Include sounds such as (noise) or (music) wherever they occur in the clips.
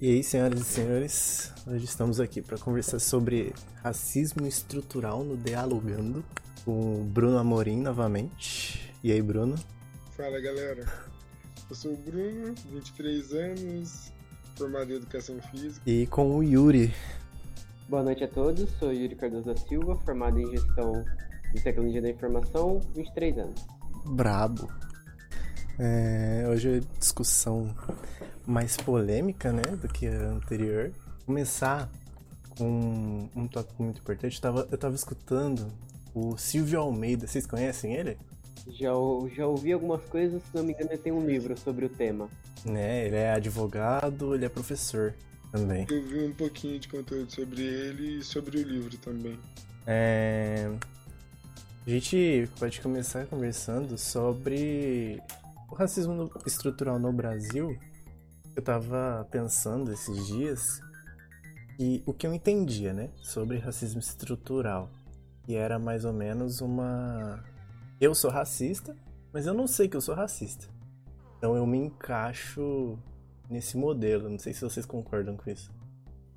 E aí, senhoras e senhores, hoje estamos aqui para conversar sobre racismo estrutural no Dialogando com o Bruno Amorim novamente. E aí, Bruno? Fala galera, eu sou o Bruno, 23 anos, formado em Educação Física. E com o Yuri. Boa noite a todos, sou Yuri Cardoso da Silva, formado em Gestão de Tecnologia da Informação, 23 anos. Brabo. É, hoje é discussão mais polêmica, né, do que a anterior. Começar com um tópico muito importante. Eu tava, eu tava escutando o Silvio Almeida. Vocês conhecem ele? Já, já ouvi algumas coisas, se não me engano, ele tem um livro sobre o tema. Né, ele é advogado, ele é professor também. Eu vi um pouquinho de conteúdo sobre ele e sobre o livro também. É... A gente pode começar conversando sobre o racismo estrutural no Brasil. Eu tava pensando esses dias e o que eu entendia, né, sobre racismo estrutural, que era mais ou menos uma eu sou racista, mas eu não sei que eu sou racista. Então eu me encaixo nesse modelo. Não sei se vocês concordam com isso.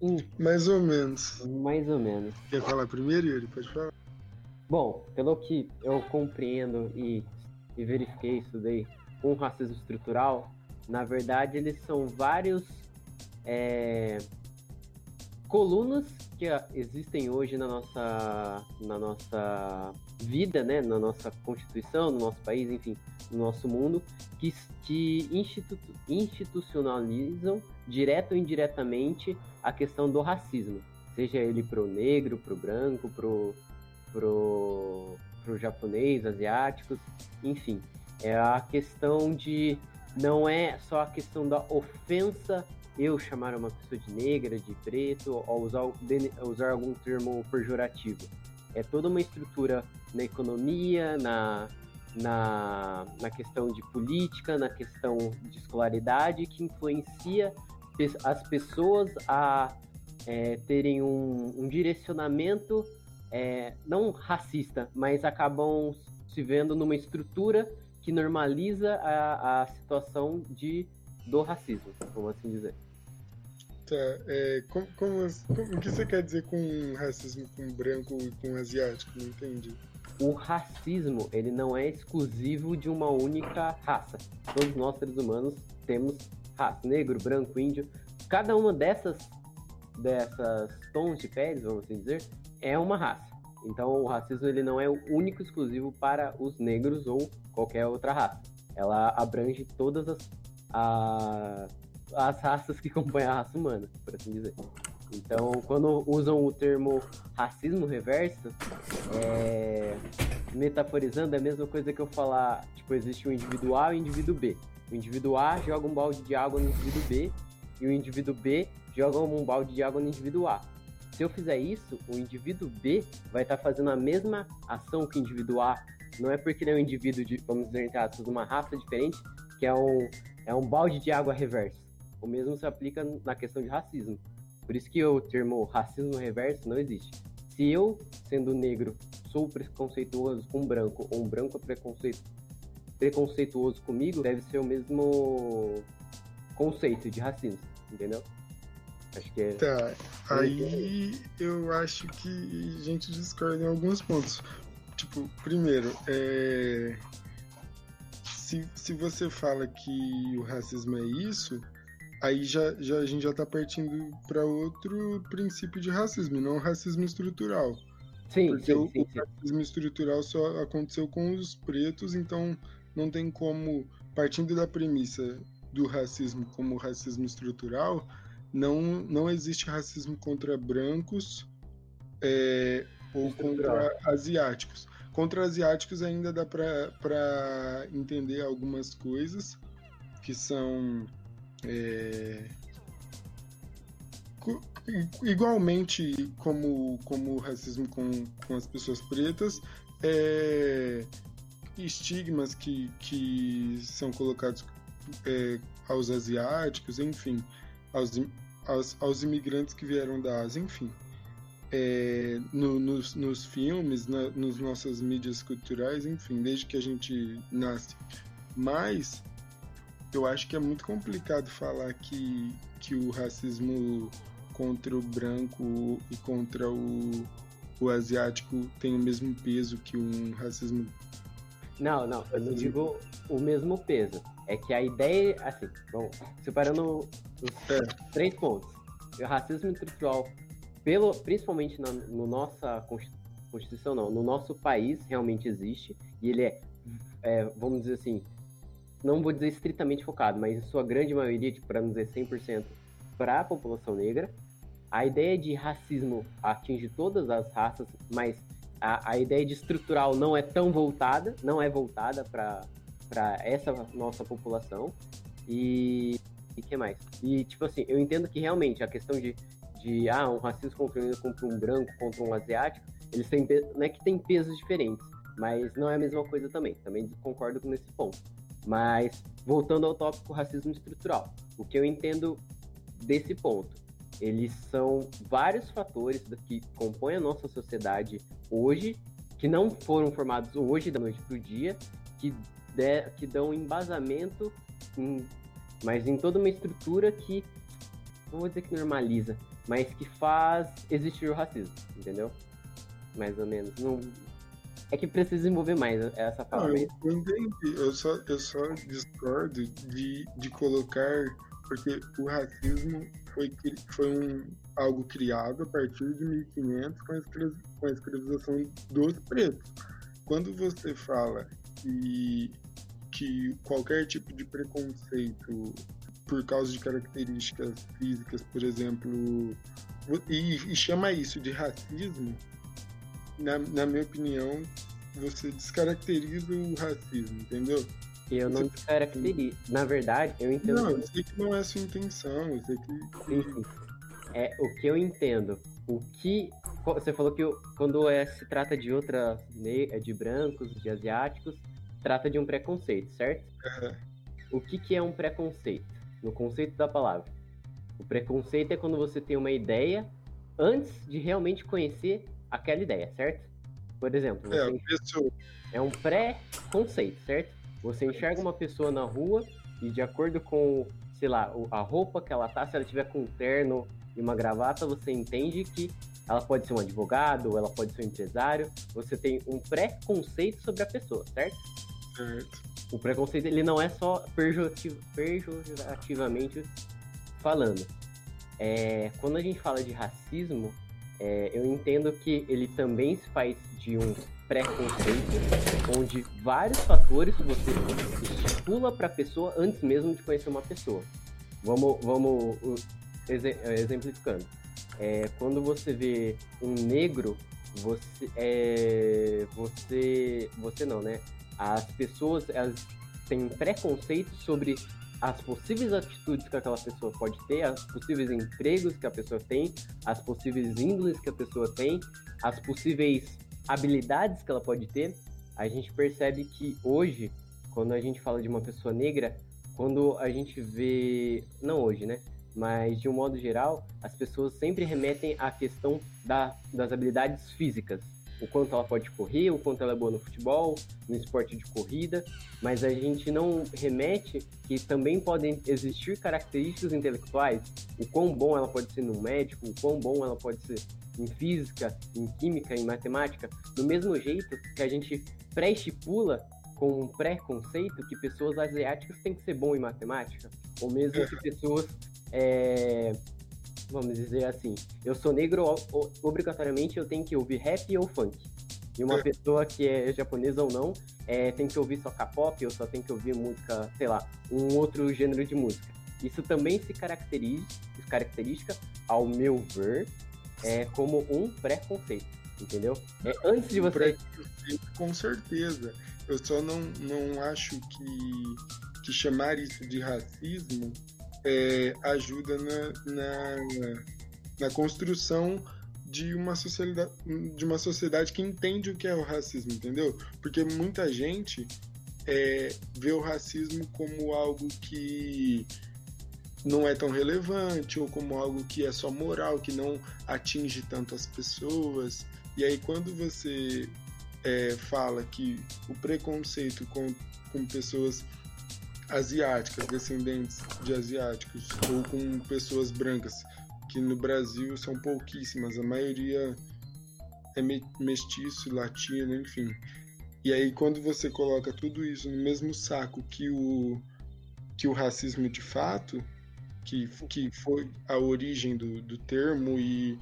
Hum, Mais ou menos. mais ou menos. Quer falar primeiro, Yuri? Pode falar? Bom, pelo que eu compreendo e, e verifiquei, estudei com o racismo estrutural, na verdade eles são vários é, colunas que ah, existem hoje na nossa, na nossa vida, né, na nossa constituição, no nosso país, enfim, no nosso mundo, que, que institu- institucionalizam direto ou indiretamente a questão do racismo, seja ele pro negro, pro branco, pro pro, pro japonês, asiáticos, enfim. É a questão de. Não é só a questão da ofensa eu chamar uma pessoa de negra, de preto, ou usar, usar algum termo pejorativo. É toda uma estrutura na economia, na, na, na questão de política, na questão de escolaridade, que influencia as pessoas a é, terem um, um direcionamento é, não racista, mas acabam se vendo numa estrutura que normaliza a, a situação de, do racismo, vamos assim dizer. Tá. É, como, como, como- o que você quer dizer com racismo com branco e com asiático? Não entendi. O racismo, ele não é exclusivo de uma única raça. Todos nós, seres humanos, temos raça. Negro, branco, índio. Cada uma dessas, dessas tons de pele, vamos assim dizer, é uma raça. Então, o racismo ele não é o único exclusivo para os negros ou qualquer outra raça. Ela abrange todas as, a- as raças que compõem a raça humana, por assim dizer. Então, quando usam o termo racismo reverso, é, metaforizando, é a mesma coisa que eu falar, tipo, existe o indivíduo A e o indivíduo B. O indivíduo A joga um balde de água no indivíduo B e o indivíduo B joga um balde de água no indivíduo A. Se eu fizer isso, o indivíduo B vai estar fazendo a mesma ação que o indivíduo A. Não é porque ele é um indivíduo de, vamos dizer, entre aspas, uma raça diferente, que é um, é um balde de água reverso. O mesmo se aplica na questão de racismo. Por isso que o termo racismo reverso não existe. Se eu, sendo negro, sou preconceituoso com branco, ou um branco é preconceito, preconceituoso comigo, deve ser o mesmo conceito de racismo, entendeu? Acho que é. Tá. Aí eu acho que a gente discorda em alguns pontos. Tipo, primeiro, é... se, se você fala que o racismo é isso, aí já, já, a gente já tá partindo para outro princípio de racismo, não racismo estrutural. Sim, Porque sim, o, sim, o sim. racismo estrutural só aconteceu com os pretos, então não tem como, partindo da premissa do racismo como racismo estrutural, não, não existe racismo contra brancos é, ou Estrutural. contra asiáticos. Contra asiáticos ainda dá para entender algumas coisas que são é, igualmente como, como o racismo com, com as pessoas pretas, é, estigmas que, que são colocados é, aos asiáticos, enfim, aos, aos, aos imigrantes que vieram da Ásia, enfim. É, no- nos, nos filmes, na, nas nossas mídias culturais, enfim, desde que a gente nasce. Mas eu acho que é muito complicado falar que, que o racismo contra o branco e contra o, o asiático tem o mesmo peso que um racismo. Não, não, eu não digo o mesmo peso. É que a ideia, assim, bom, separando os três pontos. O racismo estrutural, pelo, principalmente na no nossa Constituição, não, no nosso país realmente existe, e ele é, é vamos dizer assim, não vou dizer estritamente focado, mas em sua grande maioria, tipo, para não dizer 100%, para a população negra. A ideia de racismo atinge todas as raças, mas a, a ideia de estrutural não é tão voltada, não é voltada para essa nossa população. E e que mais? E, tipo assim, eu entendo que realmente a questão de, de ah, um racismo contra, contra um branco, contra um asiático, eles têm, não é que tem pesos diferentes, mas não é a mesma coisa também. Também concordo com esse ponto. Mas, voltando ao tópico racismo estrutural, o que eu entendo desse ponto eles são vários fatores que compõem a nossa sociedade hoje, que não foram formados hoje, da noite para o dia, que, de, que dão embasamento, em, mas em toda uma estrutura que, não vou dizer que normaliza, mas que faz existir o racismo, entendeu? Mais ou menos. Não, é que precisa desenvolver mais essa palavra. eu, eu entendi. Eu só, eu só discordo de, de colocar. Porque o racismo foi, foi um, algo criado a partir de 1500 com a, escrav, com a escravização dos pretos. Quando você fala que, que qualquer tipo de preconceito por causa de características físicas, por exemplo, e, e chama isso de racismo, na, na minha opinião, você descaracteriza o racismo, entendeu? Eu não descaracterizo. Na verdade, eu entendo. Não, eu sei que não é a sua intenção, eu sei que. Sim, sim. É o que eu entendo. O que. Você falou que quando é, se trata de outra. É de brancos, de asiáticos, trata de um preconceito, certo? É. O que, que é um preconceito? No conceito da palavra. O preconceito é quando você tem uma ideia antes de realmente conhecer aquela ideia, certo? Por exemplo, é, é um pré-conceito, certo? Você enxerga uma pessoa na rua e de acordo com, sei lá, a roupa que ela tá, se ela tiver com um terno e uma gravata, você entende que ela pode ser um advogado, ou ela pode ser um empresário. Você tem um pré-conceito sobre a pessoa, certo? Certo. O preconceito ele não é só pejorativ pejorativamente falando. É, quando a gente fala de racismo, é, eu entendo que ele também se faz de um pré-conceito, onde vários fatores você estipula para a pessoa antes mesmo de conhecer uma pessoa. Vamos, vamos exemplificando. É, quando você vê um negro, você, é, você, você não, né? As pessoas elas têm preconceito sobre as possíveis atitudes que aquela pessoa pode ter, os possíveis empregos que a pessoa tem, as possíveis índoles que a pessoa tem, as possíveis habilidades que ela pode ter, a gente percebe que hoje, quando a gente fala de uma pessoa negra, quando a gente vê, não hoje, né? Mas de um modo geral, as pessoas sempre remetem à questão da, das habilidades físicas. O quanto ela pode correr, o quanto ela é boa no futebol, no esporte de corrida, mas a gente não remete que também podem existir características intelectuais, o quão bom ela pode ser no médico, o quão bom ela pode ser em física, em química, em matemática, do mesmo jeito que a gente pré-estipula com um pré-conceito que pessoas asiáticas têm que ser bom em matemática, ou mesmo que pessoas, é, vamos dizer assim, eu sou negro, obrigatoriamente eu tenho que ouvir rap ou funk. E uma pessoa que é japonesa ou não, é, tem que ouvir só K-pop, ou só tem que ouvir música, sei lá, um outro gênero de música. Isso também se caracteriza, característica, ao meu ver, é, como um preconceito, entendeu? É antes de você. Com certeza. Eu só não, não acho que, que chamar isso de racismo é, ajuda na, na, na construção de uma sociedade de uma sociedade que entende o que é o racismo, entendeu? Porque muita gente é, vê o racismo como algo que não é tão relevante ou como algo que é só moral, que não atinge tanto as pessoas. E aí quando você é, fala que o preconceito com, com pessoas asiáticas, descendentes de asiáticos, ou com pessoas brancas, que no Brasil são pouquíssimas, a maioria é mestiço, latino, enfim. E aí quando você coloca tudo isso no mesmo saco que o que o racismo de fato, que, que foi a origem do, do termo e,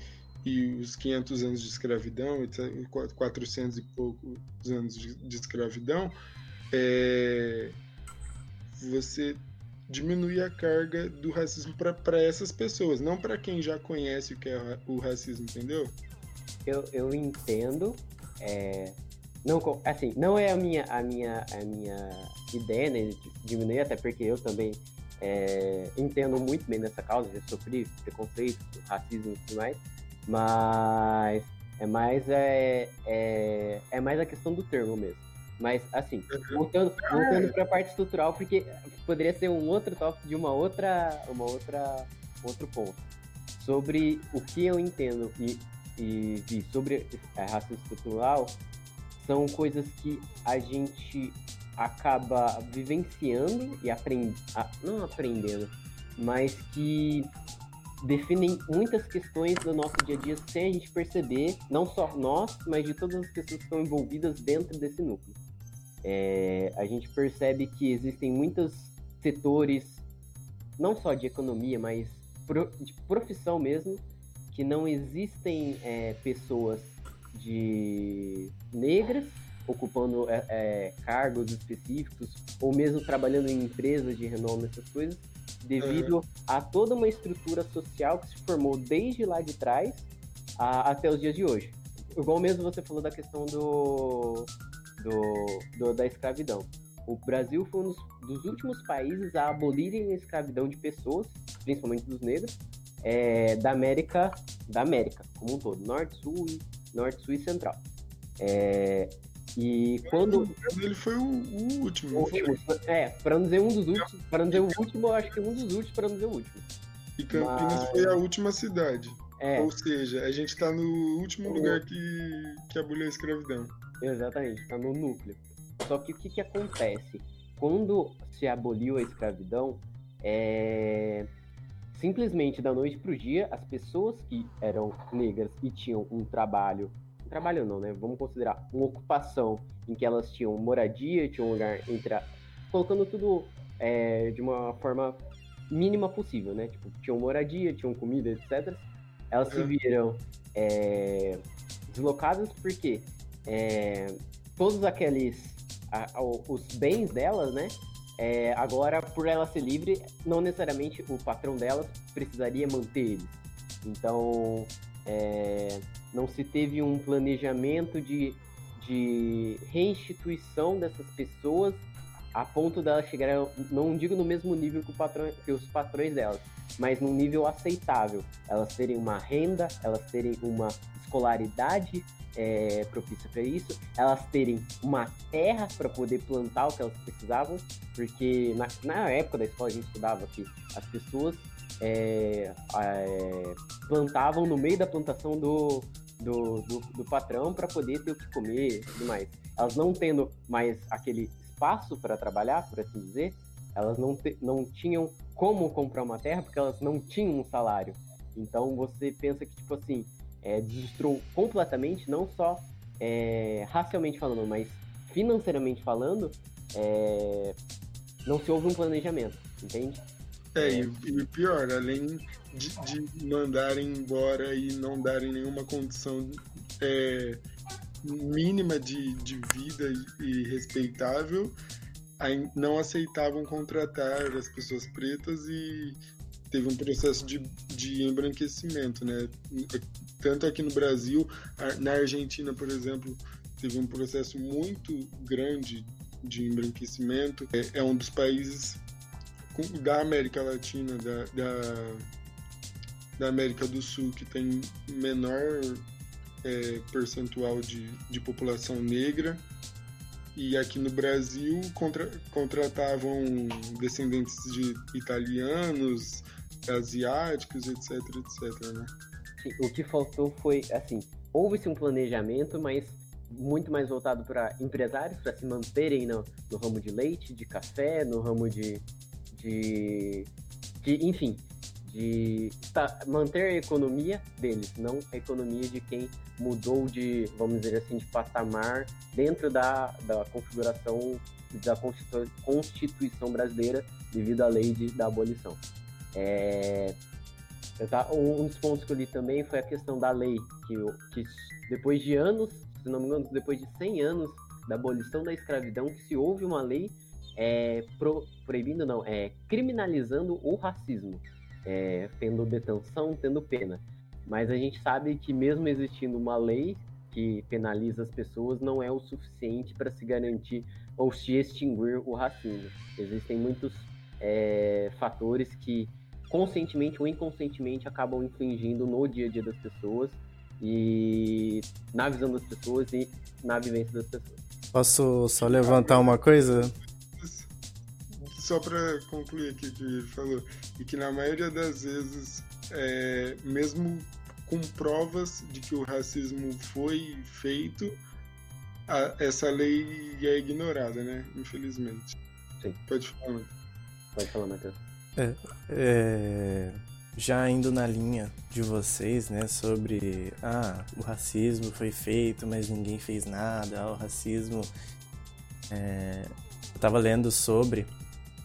e os 500 anos de escravidão, 400 e poucos anos de, de escravidão, é, você diminui a carga do racismo para essas pessoas, não para quem já conhece o que é o racismo, entendeu? Eu, eu entendo. É, não, assim, não é a minha, a minha, a minha ideia né, de diminuir, até porque eu também é, entendo muito bem nessa causa, já sofri preconceito, racismo e tudo mais, mas é mais, é, é, é mais a questão do termo mesmo. Mas, assim, uhum. voltando, voltando para a parte estrutural, porque poderia ser um outro tópico de uma outra, uma outra, outro ponto. Sobre o que eu entendo e, e vi sobre a racismo estrutural, são coisas que a gente acaba vivenciando e aprendendo, não aprendendo, mas que definem muitas questões do nosso dia a dia sem a gente perceber, não só nós, mas de todas as pessoas que estão envolvidas dentro desse núcleo. É, a gente percebe que existem muitos setores, não só de economia, mas pro, de profissão mesmo, que não existem é, pessoas de negras ocupando é, é, cargos específicos ou mesmo trabalhando em empresas de renome, essas coisas, devido uhum. a toda uma estrutura social que se formou desde lá de trás a, até os dias de hoje. Igual mesmo você falou da questão do, do, do, da escravidão. O Brasil foi um dos, dos, últimos países a abolirem a escravidão de pessoas, principalmente dos negros, é, da América, da América como um todo, norte, sul, norte, sul e central. É, e quando. Ele foi o, o último. O último é, para não dizer um dos últimos, para não dizer o último, eu acho que um dos últimos, para não dizer o último. E Campinas Mas... foi a última cidade. É. Ou seja, a gente está no último lugar que, que aboliu a escravidão. Exatamente, está no núcleo. Só que o que, que acontece? Quando se aboliu a escravidão, é... simplesmente da noite para o dia, as pessoas que eram negras e tinham um trabalho trabalho não, né? Vamos considerar uma ocupação em que elas tinham moradia, tinham um lugar entre a... colocando tudo é, de uma forma mínima possível, né? Tipo, tinham moradia, tinham comida, etc. Elas se uhum. viram é, deslocadas porque é, todos aqueles a, a, os bens delas, né? É, agora, por ela ser livre, não necessariamente o patrão delas precisaria manter eles. Então, é, não se teve um planejamento de, de reinstituição dessas pessoas a ponto delas chegarem, não digo no mesmo nível que, patrão, que, os patrões delas, mas num nível aceitável. Elas terem uma renda, elas terem uma escolaridade é, propícia para isso, elas terem uma terra para poder plantar o que elas precisavam, porque na, na época da escola a gente estudava que as pessoas é, é, plantavam no meio da plantação do, do, do, do patrão para poder ter o que comer e tudo mais. Elas não tendo mais aquele espaço para trabalhar, por assim dizer, elas não, te, não tinham como comprar uma terra porque elas não tinham um salário. Então você pensa que, tipo assim, é, destruiu completamente, não só é, racialmente falando, mas financeiramente falando, é, não se houve um planejamento, entende? É, e, e pior, além de, de mandarem embora e não darem nenhuma condição é, mínima de, de vida e respeitável, não aceitavam contratar as pessoas pretas e teve um processo de, de embranquecimento, né? Tanto aqui no Brasil, na Argentina, por exemplo, teve um processo muito grande de embranquecimento. É, é um dos países da América Latina, da, da, da América do Sul, que tem menor é, percentual de, de população negra. E aqui no Brasil contra, contratavam descendentes de italianos, asiáticos, etc, etc, né? O que faltou foi, assim, houve-se um planejamento, mas muito mais voltado para empresários, para se manterem no, no, ramo de leite, de café, no ramo de, de, de enfim, de manter a economia deles, não a economia de quem mudou de, vamos dizer assim, de patamar dentro da, da configuração da Constituição brasileira devido à lei de, da abolição. É, um dos pontos que eu li também foi a questão da lei, que, que depois de anos, se não me engano, depois de 100 anos da abolição da escravidão, que se houve uma lei é, pro, proibindo, não, é, criminalizando o racismo, é, tendo detenção, tendo pena. Mas a gente sabe que mesmo existindo uma lei que penaliza as pessoas, não é o suficiente para se garantir ou se extinguir o racismo. Existem muitos é, fatores que conscientemente ou inconscientemente acabam infligindo no dia a dia das pessoas e na visão das pessoas e na vivência das pessoas. Posso só levantar uma coisa? Só para concluir aqui o que ele falou, e que na maioria das vezes, é, mesmo com provas de que o racismo foi feito, a, essa lei é ignorada, né? Infelizmente. Sim. Pode falar, Pode falar, Matheus. É, é, já indo na linha de vocês, né, sobre ah, o racismo foi feito, mas ninguém fez nada, ah, o racismo. É, eu tava lendo sobre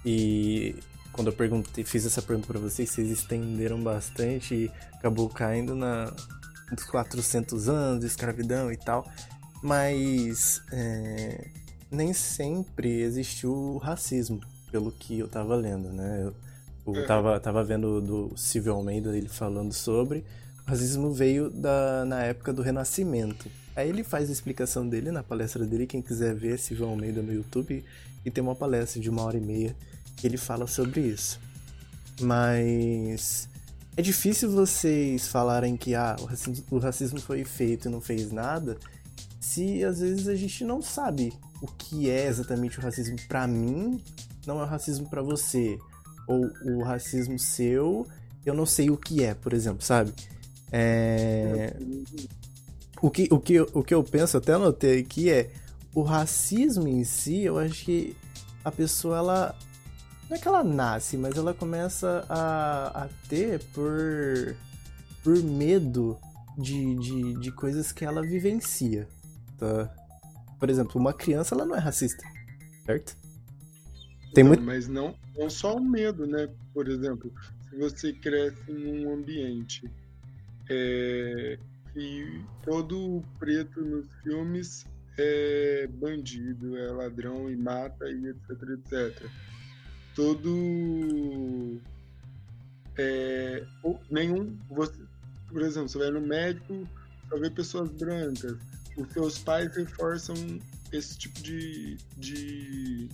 e quando eu perguntei, fiz essa pergunta para vocês, vocês estenderam bastante e acabou caindo na nos 400 anos de escravidão e tal, mas é, nem sempre existiu racismo, pelo que eu tava lendo, né? Eu, eu é. tava, tava vendo do Silvio Almeida ele falando sobre. O racismo veio da, na época do Renascimento. Aí ele faz a explicação dele na palestra dele. Quem quiser ver, Silvio Almeida no YouTube. E tem uma palestra de uma hora e meia que ele fala sobre isso. Mas é difícil vocês falarem que ah, o, racismo, o racismo foi feito e não fez nada, se às vezes a gente não sabe o que é exatamente o racismo para mim, não é o racismo para você ou o racismo seu, eu não sei o que é, por exemplo, sabe? É... O, que, o, que, o que eu penso, até anotei aqui, é o racismo em si, eu acho que a pessoa, ela. Não é que ela nasce, mas ela começa a, a ter por, por medo de, de, de coisas que ela vivencia, tá? Por exemplo, uma criança, ela não é racista, certo? Tem não, muito... Mas não, não só o medo, né? Por exemplo, se você cresce num ambiente é, e todo preto nos filmes é bandido, é ladrão e mata e etc, etc. Todo. É, nenhum. Você, por exemplo, você vai no médico, só vê pessoas brancas. Os seus pais reforçam esse tipo de, de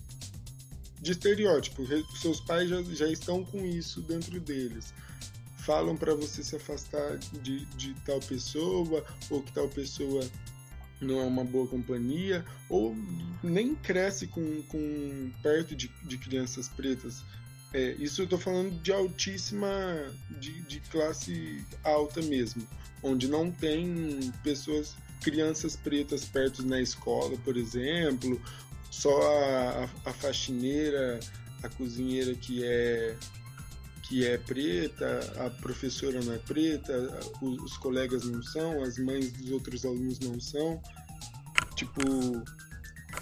de estereótipo. Seus pais já, já estão com isso dentro deles. Falam para você se afastar de, de tal pessoa, ou que tal pessoa não é uma boa companhia, ou nem cresce com, com perto de, de crianças pretas. É, isso eu estou falando de altíssima, de, de classe alta mesmo, onde não tem pessoas, crianças pretas perto na escola, por exemplo, só a, a faxineira, a cozinheira que é que é preta, a professora não é preta, os, os colegas não são, as mães dos outros alunos não são. Tipo,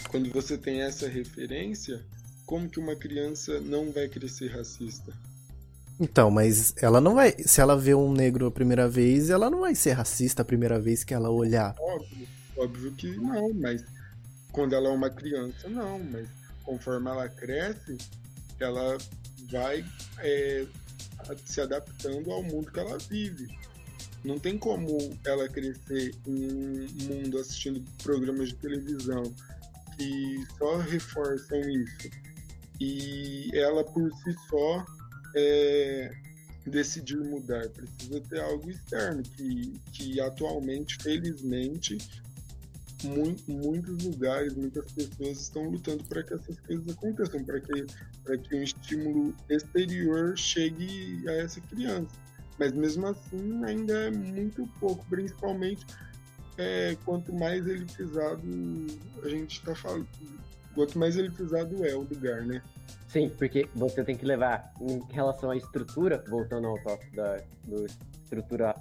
quando você tem essa referência, como que uma criança não vai crescer racista? Então, mas ela não vai. Se ela vê um negro a primeira vez, ela não vai ser racista a primeira vez que ela olhar. Óbvio, óbvio que não, mas quando ela é uma criança, não, mas conforme ela cresce, ela vai é, se adaptando ao mundo que ela vive. Não tem como ela crescer em um mundo assistindo programas de televisão que só reforçam isso. E ela por si só é, decidir mudar. Precisa ter algo externo, que, que atualmente, felizmente, muitos lugares, muitas pessoas estão lutando para que essas coisas aconteçam, para que, que um estímulo exterior chegue a essa criança. Mas mesmo assim ainda é muito pouco, principalmente é, quanto mais elitizado a gente está falando. Quanto mais elitizado é o lugar, né? Sim, porque você tem que levar em relação à estrutura, voltando ao tópico da, do estrutura.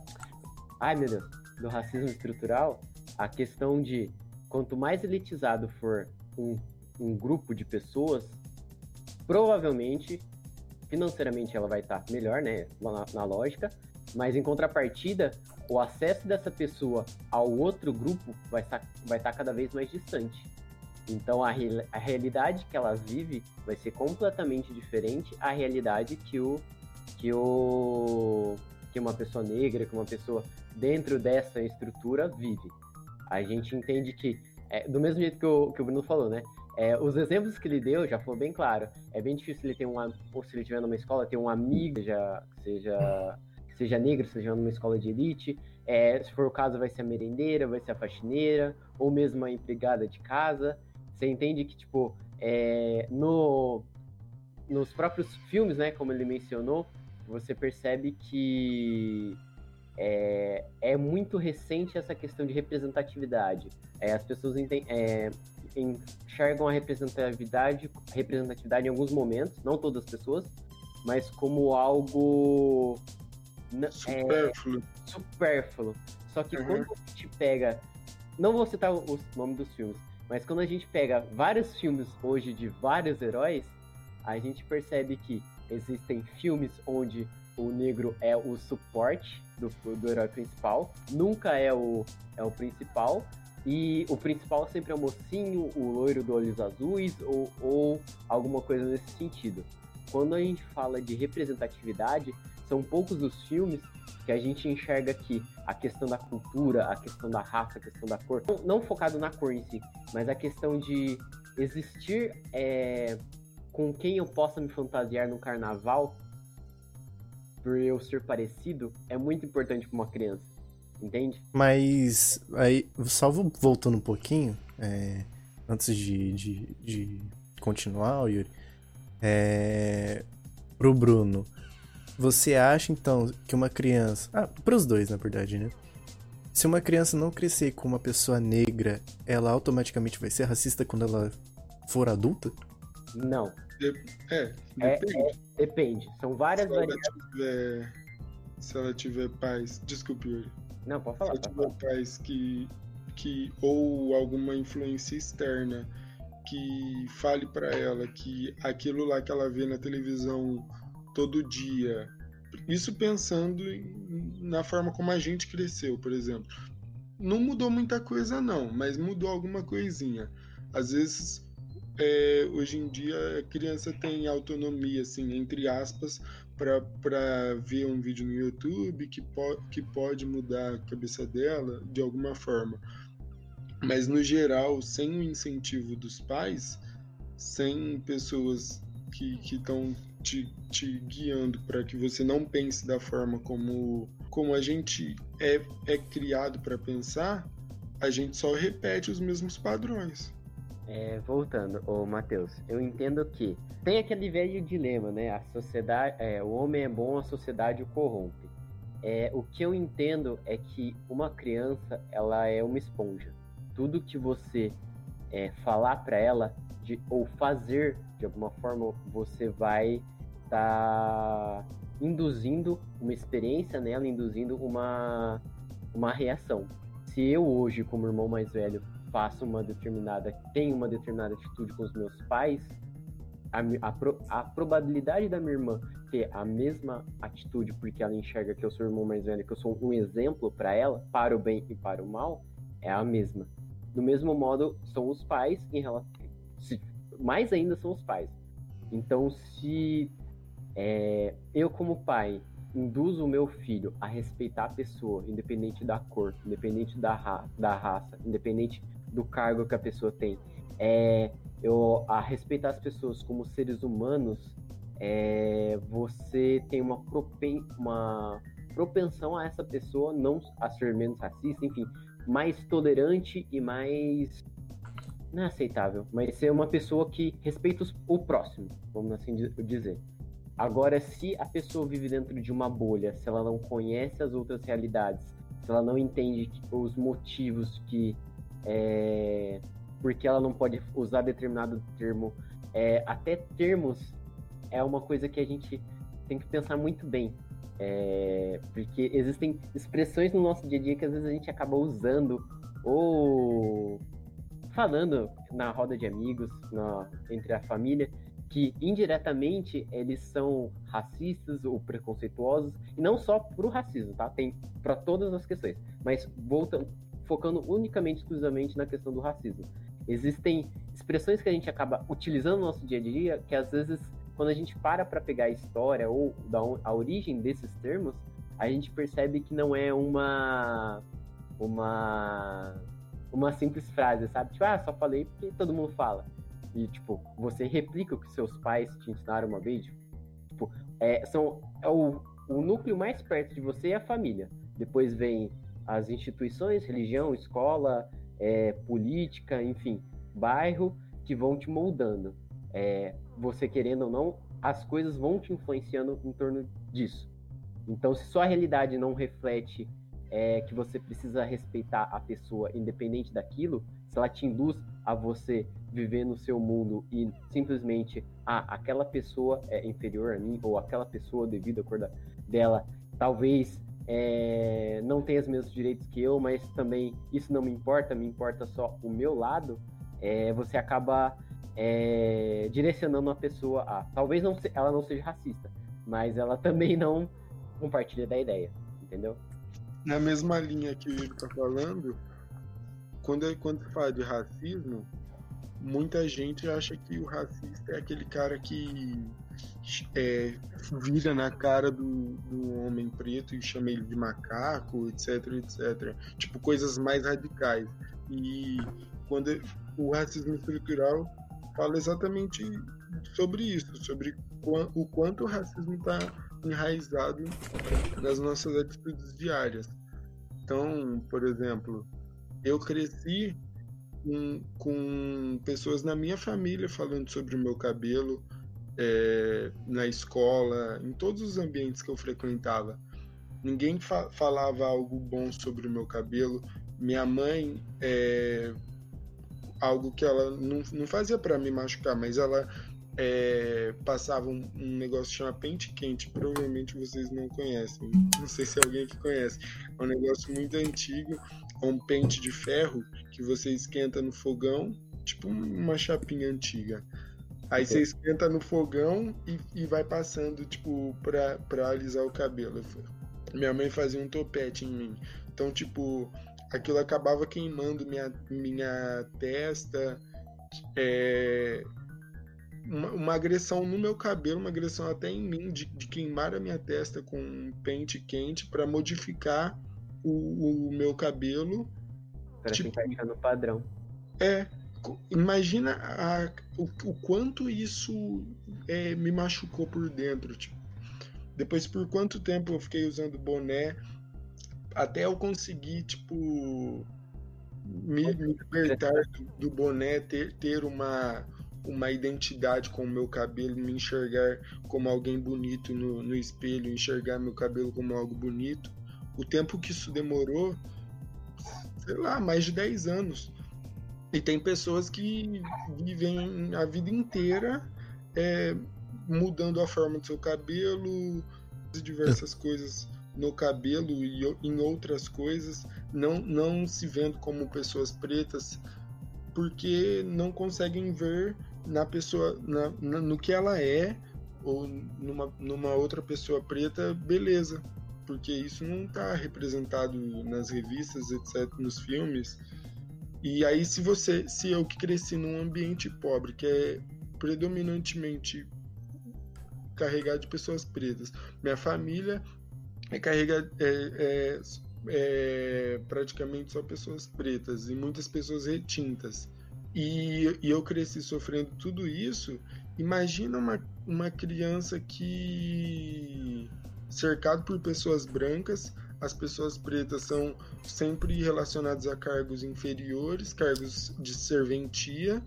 Ai meu Deus, do racismo estrutural, a questão de quanto mais elitizado for um, um grupo de pessoas, provavelmente, financeiramente ela vai estar melhor, né? Na, na lógica, mas em contrapartida, o acesso dessa pessoa ao outro grupo vai estar, vai estar cada vez mais distante. Então a, a realidade que ela vive vai ser completamente diferente à realidade que o que o que uma pessoa negra, que uma pessoa dentro dessa estrutura vive. A gente entende que é, do mesmo jeito que o, que o Bruno falou, né? É, os exemplos que ele deu já foi bem claro. É bem difícil ele ter um, ou se ele estiver numa escola, ter um amigo já seja seja negro, seja numa escola de elite. É, se for o caso, vai ser a merendeira, vai ser a faxineira, ou mesmo a empregada de casa. Você entende que, tipo, é, no, nos próprios filmes, né, como ele mencionou, você percebe que é, é muito recente essa questão de representatividade. É, as pessoas é, enxergam a representatividade, representatividade em alguns momentos, não todas as pessoas, mas como algo é, supérfluo. supérfluo. Só que uhum. quando a gente pega. Não vou citar o nome dos filmes, mas quando a gente pega vários filmes hoje de vários heróis, a gente percebe que existem filmes onde o negro é o suporte do, do herói principal, nunca é o, é o principal, e o principal sempre é o mocinho, o loiro do olhos azuis, ou, ou alguma coisa nesse sentido. Quando a gente fala de representatividade, são poucos os filmes que a gente enxerga que a questão da cultura, a questão da raça, a questão da cor, não, não focado na cor em si, mas a questão de existir é, com quem eu possa me fantasiar no carnaval por eu ser parecido é muito importante para uma criança, entende? Mas aí, só voltando um pouquinho, é, antes de, de, de continuar, Yuri, é, pro Bruno, você acha, então, que uma criança. Ah, pros dois, na verdade, né? Se uma criança não crescer com uma pessoa negra, ela automaticamente vai ser racista quando ela for adulta? Não. É, é, depende. É, é, depende. São várias se variáveis. Ela tiver, se ela tiver pais. Desculpe, Yuri. Não, pode falar. Se ela tiver pais que, que. ou alguma influência externa que fale para ela que aquilo lá que ela vê na televisão todo dia. Isso pensando em, na forma como a gente cresceu, por exemplo. Não mudou muita coisa, não, mas mudou alguma coisinha. Às vezes, é, hoje em dia, a criança tem autonomia, assim, entre aspas, para ver um vídeo no YouTube que, po que pode mudar a cabeça dela de alguma forma. Mas, no geral, sem o incentivo dos pais, sem pessoas que estão te, te guiando para que você não pense da forma como, como a gente é, é criado para pensar, a gente só repete os mesmos padrões. É, voltando, ô Matheus, eu entendo que tem aquele velho dilema, né? A sociedade, é, o homem é bom, a sociedade o corrompe. É, o que eu entendo é que uma criança, ela é uma esponja. Tudo que você é, falar para ela de, ou fazer de alguma forma, você vai estar tá induzindo uma experiência nela, induzindo uma, uma reação. Se eu hoje, como irmão mais velho, faço uma determinada, tenho uma determinada atitude com os meus pais, a, a, a, probabilidade da minha irmã ter a mesma atitude porque ela enxerga que eu sou o irmão mais velho, que eu sou um exemplo para ela, para o bem e para o mal, é a mesma. Do mesmo modo, são os pais em relação. Se, mais ainda são os pais. Então, se é, eu, como pai, induzo o meu filho a respeitar a pessoa, independente da cor, independente da, ra da raça, independente do cargo que a pessoa tem, é, eu, a respeitar as pessoas como seres humanos, é, você tem uma, propen uma propensão a essa pessoa não a ser menos racista, enfim, mais tolerante e mais não é aceitável, mas ser uma pessoa que respeita o próximo, vamos assim dizer. Agora, se a pessoa vive dentro de uma bolha, se ela não conhece as outras realidades, se ela não entende os motivos que é, porque ela não pode usar determinado termo, é, até termos é uma coisa que a gente tem que pensar muito bem. É, porque existem expressões no nosso dia a dia que às vezes a gente acaba usando ou falando na roda de amigos, na, entre a família, que indiretamente eles são racistas ou preconceituosos, e não só para o racismo, tá? Tem para todas as questões, mas voltando, focando unicamente, exclusivamente na questão do racismo. Existem expressões que a gente acaba utilizando no nosso dia a dia que às vezes quando a gente para para pegar a história ou a origem desses termos, a gente percebe que não é uma uma uma simples frase, sabe? Tipo, ah, só falei porque todo mundo fala. E, tipo, você replica o que seus pais te ensinaram uma vez. Tipo, é, são, é o, o núcleo mais perto de você é a família. Depois vem as instituições, religião, escola, é, política, enfim, bairro, que vão te moldando. É, você querendo ou não, as coisas vão te influenciando em torno disso. Então, se sua realidade não reflete é, que você precisa respeitar a pessoa independente daquilo, se ela te induz a você viver no seu mundo e simplesmente, ah, aquela pessoa é inferior a mim, ou aquela pessoa, devido à cor dela, talvez é, não tenha os mesmos direitos que eu, mas também isso não me importa, me importa só o meu lado, é, você acaba é, direcionando a pessoa a. Talvez não, ela não seja racista, mas ela também não compartilha da ideia, entendeu? Na mesma linha que ele está falando, quando, quando se fala de racismo, muita gente acha que o racista é aquele cara que é, vira na cara do, do homem preto e chama ele de macaco, etc, etc. Tipo, coisas mais radicais. E quando o racismo estrutural fala exatamente sobre isso, sobre o quanto o racismo está enraizado nas nossas atitudes diárias. Então, por exemplo, eu cresci com, com pessoas na minha família falando sobre o meu cabelo, é, na escola, em todos os ambientes que eu frequentava. Ninguém fa falava algo bom sobre o meu cabelo. Minha mãe, é, algo que ela não, não fazia para me machucar, mas ela é, passava um, um, negócio que chama pente quente, provavelmente vocês não conhecem. Não sei se alguém que conhece. É um negócio muito antigo, é um pente de ferro que você esquenta no fogão, tipo uma chapinha antiga. Aí você esquenta no fogão e, e vai passando, tipo, pra, pra alisar o cabelo. Minha mãe fazia um topete em mim. Então, tipo, aquilo acabava queimando minha, minha testa. É, uma, uma, agressão no meu cabelo, uma agressão até em mim, de, de queimar a minha testa com um pente quente para modificar o, o meu cabelo para tipo, ficar no padrão. É. Imagina a, o, o, quanto isso é, me machucou por dentro. Tipo. Depois, por quanto tempo eu fiquei usando boné até eu conseguir, tipo, me, me libertar do, do, boné, ter, ter uma, uma identidade com o meu cabelo, me enxergar como alguém bonito no, no espelho, enxergar meu cabelo como algo bonito. O tempo que isso demorou sei lá, mais de 10 anos. E tem pessoas que vivem a vida inteira é, mudando a forma do seu cabelo, diversas coisas no cabelo e em outras coisas, não, não se vendo como pessoas pretas, porque não conseguem ver na pessoa, na, na, no que ela é, ou numa, numa outra pessoa preta, beleza porque isso não está representado nas revistas, etc, nos filmes. E aí se você, se eu que cresci num ambiente pobre, que é predominantemente carregado de pessoas pretas, minha família é carregada é, é, é praticamente só pessoas pretas e muitas pessoas retintas. E, e, eu cresci sofrendo tudo isso. Imagina uma, uma criança que cercado por pessoas brancas, as pessoas pretas são sempre relacionadas a cargos inferiores, cargos de serventia,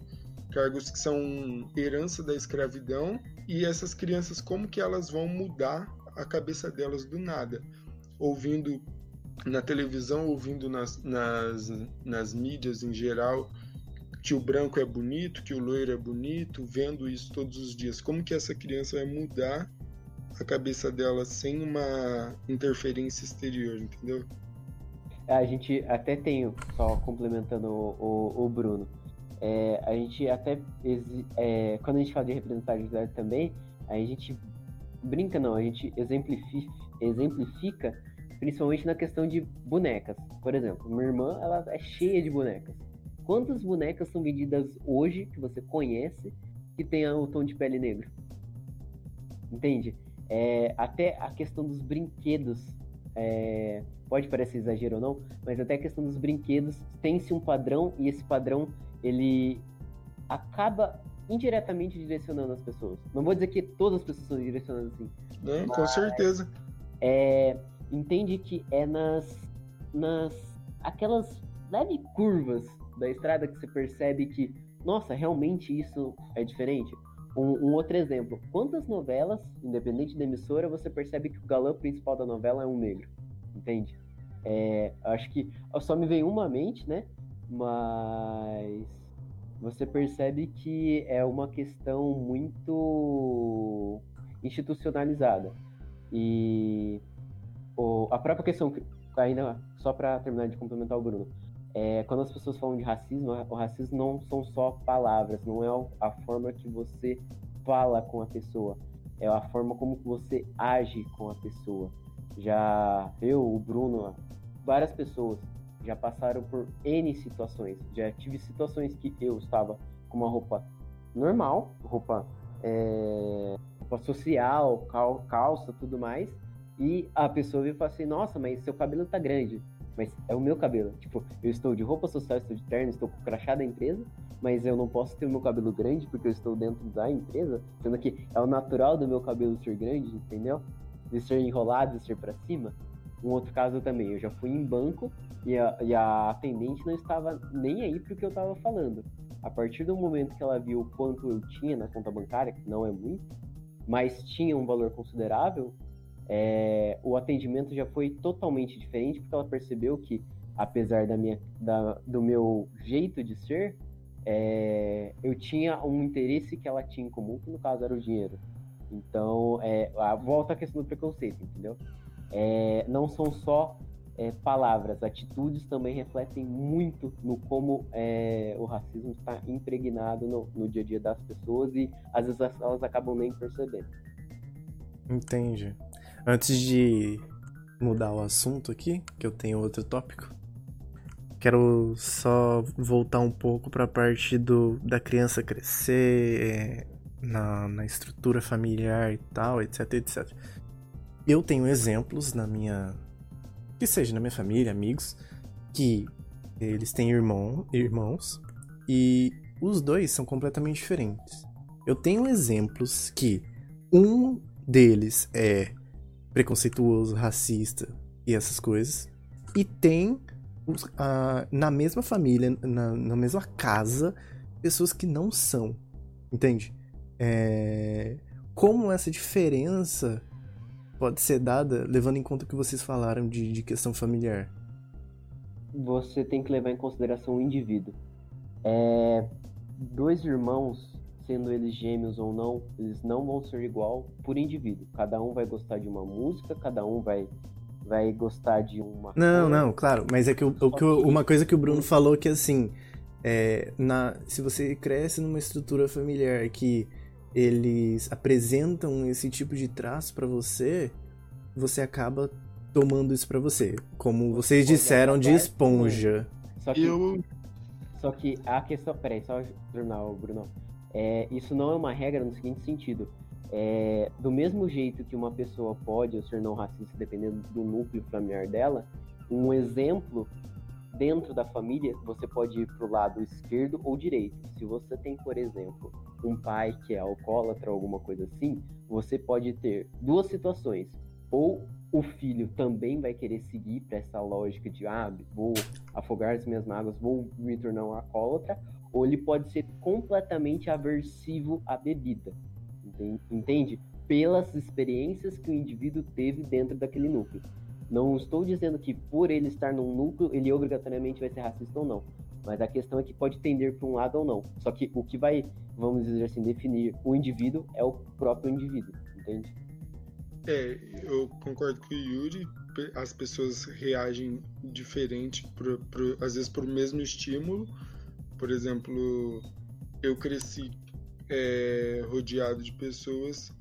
cargos que são herança da escravidão, e essas crianças como que elas vão mudar a cabeça delas do nada, ouvindo na televisão, ouvindo nas, nas, nas mídias em geral, que o branco é bonito, que o loiro é bonito, vendo isso todos os dias. Como que essa criança vai mudar a cabeça dela sem uma interferência exterior, entendeu? A gente até tem, só complementando o, o, o Bruno, é, a gente até, é, quando a gente fala de representatividade também, a gente brinca não, a gente exemplifica, exemplifica principalmente na questão de bonecas. Por exemplo, minha irmã, ela é cheia de bonecas. Quantas bonecas são vendidas hoje, que você conhece, que tenha o tom de pele negro? Entende? É, até a questão dos brinquedos, é, pode parecer exagero ou não, mas até a questão dos brinquedos tem-se um padrão e esse padrão ele acaba indiretamente direcionando as pessoas. Não vou dizer que todas as pessoas estão direcionando assim. Não, com certeza. É, entende que é nas, nas aquelas leve curvas da estrada que você percebe que, nossa, realmente isso é diferente. Um, um, outro exemplo, quantas novelas, independente da emissora, você percebe que o galã principal da novela é um negro? Entende? É, acho que só me veio uma mente, né? Mas você percebe que é uma questão muito institucionalizada. E o, a própria questão, ainda só para terminar de complementar o Bruno, é, quando as pessoas falam de racismo, o racismo não são só palavras, não é a forma que você fala com a pessoa, é a forma como você age com a pessoa. Já eu, o Bruno, várias pessoas já passaram por N situações. Já tive situações que eu estava com uma roupa normal, roupa, é, roupa social, cal, calça, tudo mais, e a pessoa veio e falou assim: Nossa, mas seu cabelo tá grande. Mas é o meu cabelo. Tipo, eu estou de roupa social, estou de terno, estou com o crachá da empresa, mas eu não posso ter o meu cabelo grande porque eu estou dentro da empresa, sendo que é o natural do meu cabelo ser grande, entendeu? De ser enrolado, de ser para cima. Um outro caso também, eu já fui em banco e a, e a atendente não estava nem aí pro que eu estava falando. A partir do momento que ela viu o quanto eu tinha na conta bancária, que não é muito, mas tinha um valor considerável, é, o atendimento já foi totalmente diferente, porque ela percebeu que, apesar da minha, da, do meu jeito de ser, é, eu tinha um interesse que ela tinha em comum, que no caso era o dinheiro. Então, é, a, volta à questão do preconceito, entendeu? É, não são só é, palavras, atitudes também refletem muito no como é, o racismo está impregnado no, no, dia a dia das pessoas e às vezes elas acabam nem percebendo. Entendi. Antes de mudar o assunto aqui, que eu tenho outro tópico, quero só voltar um pouco para a parte do, da criança crescer é, na, na estrutura familiar e tal, etc, etc. Eu tenho exemplos na minha. que seja na minha família, amigos, que eles têm irmão, irmãos e os dois são completamente diferentes. Eu tenho exemplos que um deles é preconceituoso, racista e essas coisas. E tem na mesma família, na, na, mesma casa, pessoas que não são. Entende? É... Como essa diferença pode ser dada levando em conta o que vocês falaram de, de questão familiar? Você tem que levar em consideração o indivíduo. É... Dois irmãos sendo eles gêmeos ou não, eles não vão ser igual por indivíduo. Cada um vai gostar de uma música, cada um vai vai gostar de uma. Não, não, claro. Mas é que, o, o que uma coisa que o Bruno falou que assim, é, na, se você cresce numa estrutura familiar que eles apresentam esse tipo de traço para você, você acaba tomando isso para você, como vocês disseram de esponja. Só que, eu... só que a questão, peraí, só terminar o Bruno. É, isso não é uma regra no seguinte sentido. É, do mesmo jeito que uma pessoa pode ser não racista, dependendo do núcleo familiar dela, um exemplo dentro da família, você pode ir para o lado esquerdo ou direito. Se você tem, por exemplo, um pai que é alcoólatra ou alguma coisa assim, você pode ter duas situações. Ou o filho também vai querer seguir para essa lógica de ah, vou afogar as minhas mágoas, vou me tornar um alcoólatra, ou ele pode ser completamente aversivo à bebida. Entende? Pelas experiências que o indivíduo teve dentro daquele núcleo. Não estou dizendo que por ele estar num núcleo, ele obrigatoriamente vai ser racista ou não. Mas a questão é que pode tender para um lado ou não. Só que o que vai, vamos dizer assim, definir o indivíduo é o próprio indivíduo, entende? É, eu concordo com o Yuri. As pessoas reagem diferente, às vezes, por mesmo estímulo. Por exemplo, eu cresci é, rodeado de pessoas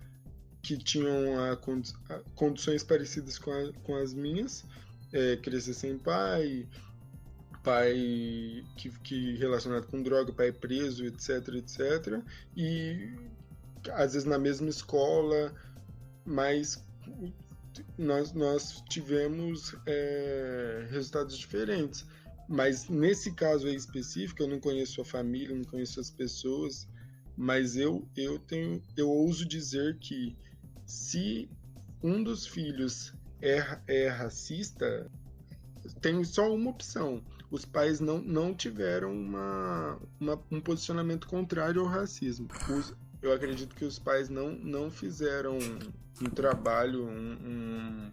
que tinham a, a, condições parecidas com, a, com as minhas. É, crescer sem pai, pai que, que relacionado com droga, pai preso, etc, etc. E às vezes na mesma escola, mas nós, nós tivemos é, resultados diferentes. Mas nesse caso aí específico, eu não conheço a família, não conheço as pessoas, mas eu, eu tenho, eu ouso dizer que se um dos filhos é, é racista, tem só uma opção. Os pais não, não tiveram uma, uma um posicionamento contrário ao racismo. Os, eu acredito que os pais não, não fizeram um trabalho, um, um...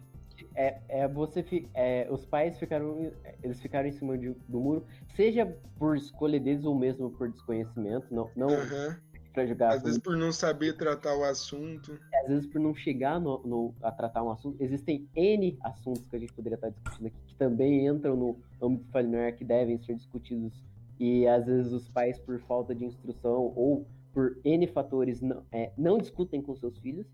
É, é você é, os pais ficaram eles ficaram em cima de, do muro seja por escolha deles ou mesmo por desconhecimento não não uhum. para jogar às vezes por não saber tratar o assunto. Às vezes por não chegar no, no, a tratar um assunto. Existem n assuntos que a gente poderia estar discutindo aqui que também entram no âmbito familiar que devem ser discutidos. E às vezes os pais por falta de instrução ou por n fatores não, é, não discutem com seus filhos.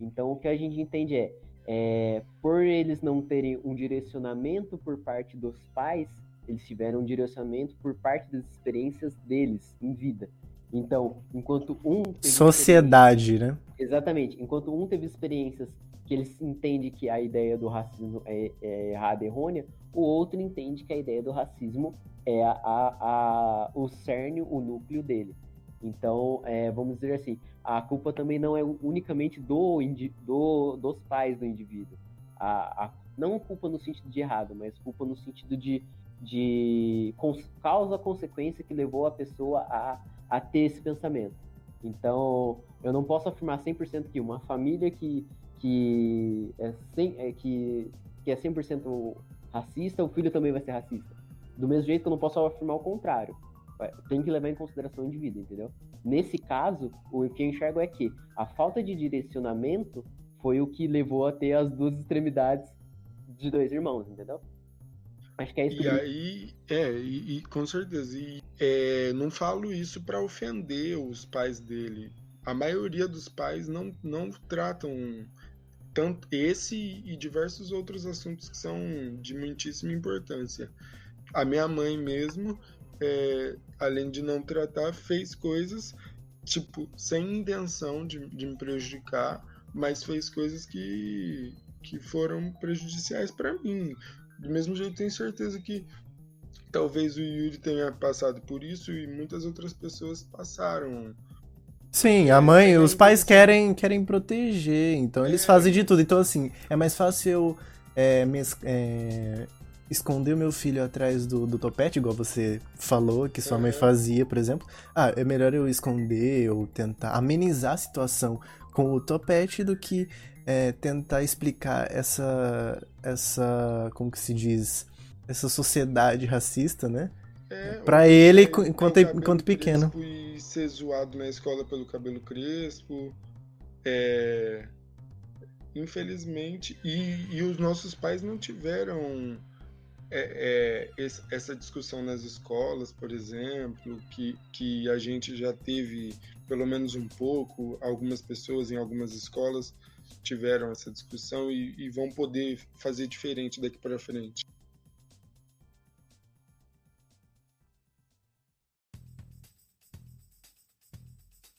Então, o que a gente entende é, é, por eles não terem um direcionamento por parte dos pais, eles tiveram um direcionamento por parte das experiências deles em vida. Então, enquanto um. Sociedade, né? Exatamente. Enquanto um teve experiências que eles entendem que a ideia do racismo é, é errada, errônea, o outro entende que a ideia do racismo é a, a, a o cerne, o núcleo dele. Então, é, vamos dizer assim, a culpa também não é unicamente do, do dos pais do indivíduo. A, a, não culpa no sentido de errado, mas culpa no sentido de, de causa-consequência que levou a pessoa a, a ter esse pensamento. Então, eu não posso afirmar 100% que uma família que, que, é, 100, é, que, que é 100% racista, o filho também vai ser racista. Do mesmo jeito que eu não posso afirmar o contrário tem que levar em consideração o indivíduo, entendeu? Nesse caso, o que eu enxergo é que a falta de direcionamento foi o que levou a ter as duas extremidades de dois irmãos, entendeu? Acho que é isso. E aí, é, e, e, com certeza. E é, não falo isso para ofender os pais dele. A maioria dos pais não, não tratam tanto esse e diversos outros assuntos que são de muitíssima importância. A minha mãe mesmo, é, além de não tratar, fez coisas, tipo, sem intenção de, de me prejudicar, mas fez coisas que, que foram prejudiciais para mim. Do mesmo jeito, tenho certeza que talvez o Yuri tenha passado por isso e muitas outras pessoas passaram. Sim, a mãe, os pais querem, querem proteger, então eles é. fazem de tudo. Então, assim, é mais fácil eu é, é, esconder o meu filho atrás do, do topete, igual você falou que sua mãe fazia, por exemplo. Ah, é melhor eu esconder ou tentar amenizar a situação com o topete do que é, tentar explicar essa, essa, como que se diz, essa sociedade racista, né? É, pra ele enquanto, enquanto pequeno. E ser zoado na escola pelo cabelo crespo. É... Infelizmente. E, e os nossos pais não tiveram é, é, essa discussão nas escolas, por exemplo, que, que a gente já teve pelo menos um pouco, algumas pessoas em algumas escolas tiveram essa discussão e, e vão poder fazer diferente daqui para frente.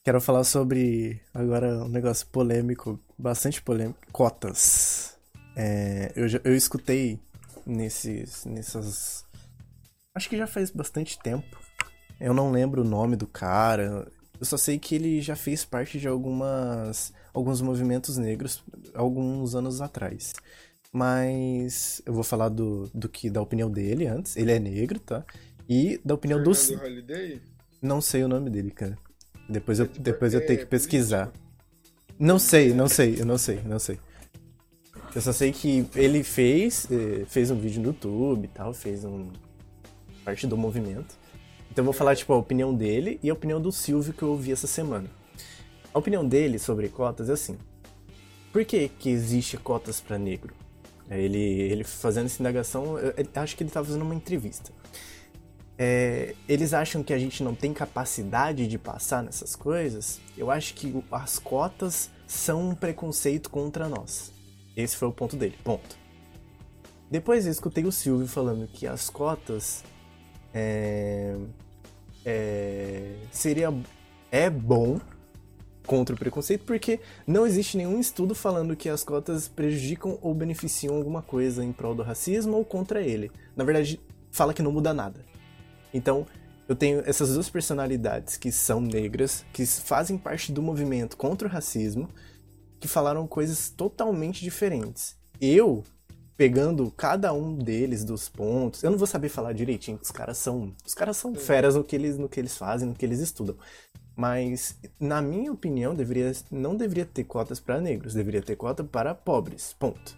Quero falar sobre agora um negócio polêmico, bastante polêmico, cotas. É, eu, eu escutei nesses, nessas. Acho que já faz bastante tempo. Eu não lembro o nome do cara. Eu só sei que ele já fez parte de algumas alguns movimentos negros alguns anos atrás. Mas eu vou falar do, do que da opinião dele antes. Ele é negro, tá? E da opinião. Holiday? Não sei o nome dele, cara. Depois eu, depois eu tenho que pesquisar. Não sei, não sei, eu não sei, não sei. Eu só sei que ele fez, eh, fez um vídeo no YouTube e tal, fez um parte do movimento. Então eu vou falar tipo a opinião dele e a opinião do Silvio que eu ouvi essa semana. A opinião dele sobre cotas é assim: por que que existe cotas para negro? Ele, ele fazendo essa indagação, eu, acho que ele estava fazendo uma entrevista. É, eles acham que a gente não tem capacidade de passar nessas coisas? Eu acho que as cotas são um preconceito contra nós. Esse foi o ponto dele. Ponto. Depois eu escutei o Silvio falando que as cotas é, é, seria é bom contra o preconceito porque não existe nenhum estudo falando que as cotas prejudicam ou beneficiam alguma coisa em prol do racismo ou contra ele. Na verdade, fala que não muda nada. Então, eu tenho essas duas personalidades que são negras, que fazem parte do movimento contra o racismo, que falaram coisas totalmente diferentes. Eu, pegando cada um deles dos pontos, eu não vou saber falar direitinho, os caras são, os caras são feras no que eles, no que eles fazem, no que eles estudam. Mas, na minha opinião, deveria, não deveria ter cotas para negros, deveria ter cota para pobres. Ponto.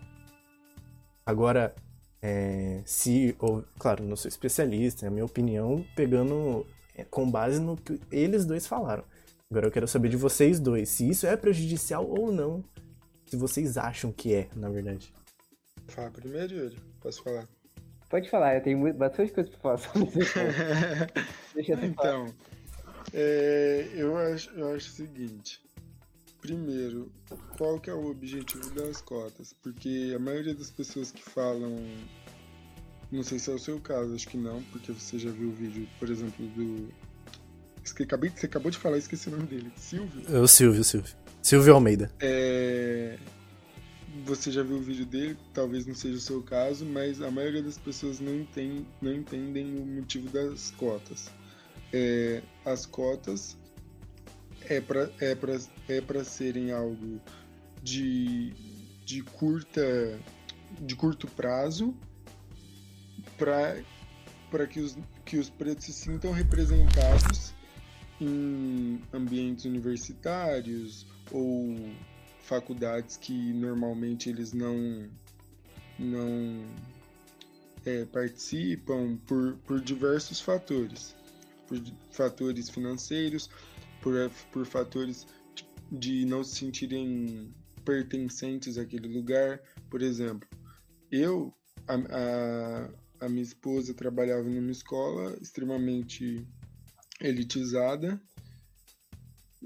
Agora, é, se, ou, claro, não sou especialista, é a minha opinião pegando é, com base no que eles dois falaram. Agora eu quero saber de vocês dois, se isso é prejudicial ou não. Se vocês acham que é, na verdade. Fala primeiro, Yuri. Posso falar? Pode falar, eu tenho bastante coisa pra falar (laughs) sobre isso. (laughs) Deixa eu Então, é, eu, acho, eu acho o seguinte. Primeiro, qual que é o objetivo das cotas? Porque a maioria das pessoas que falam, não sei se é o seu caso, acho que não, porque você já viu o vídeo, por exemplo, do acabei, você acabou de falar, esqueci o nome dele. Silvio? É o Silvio, Silvio. Silvio Almeida. É... Você já viu o vídeo dele, talvez não seja o seu caso, mas a maioria das pessoas não, entende, não entendem o motivo das cotas. É... As cotas é para é pra, é pra serem algo de, de curta de curto prazo para que os, que os pretos se sintam representados em ambientes universitários ou faculdades que normalmente eles não não é, participam por, por diversos fatores por fatores financeiros por, por fatores de não se sentirem pertencentes àquele lugar. Por exemplo, eu, a, a, a minha esposa trabalhava numa escola extremamente elitizada,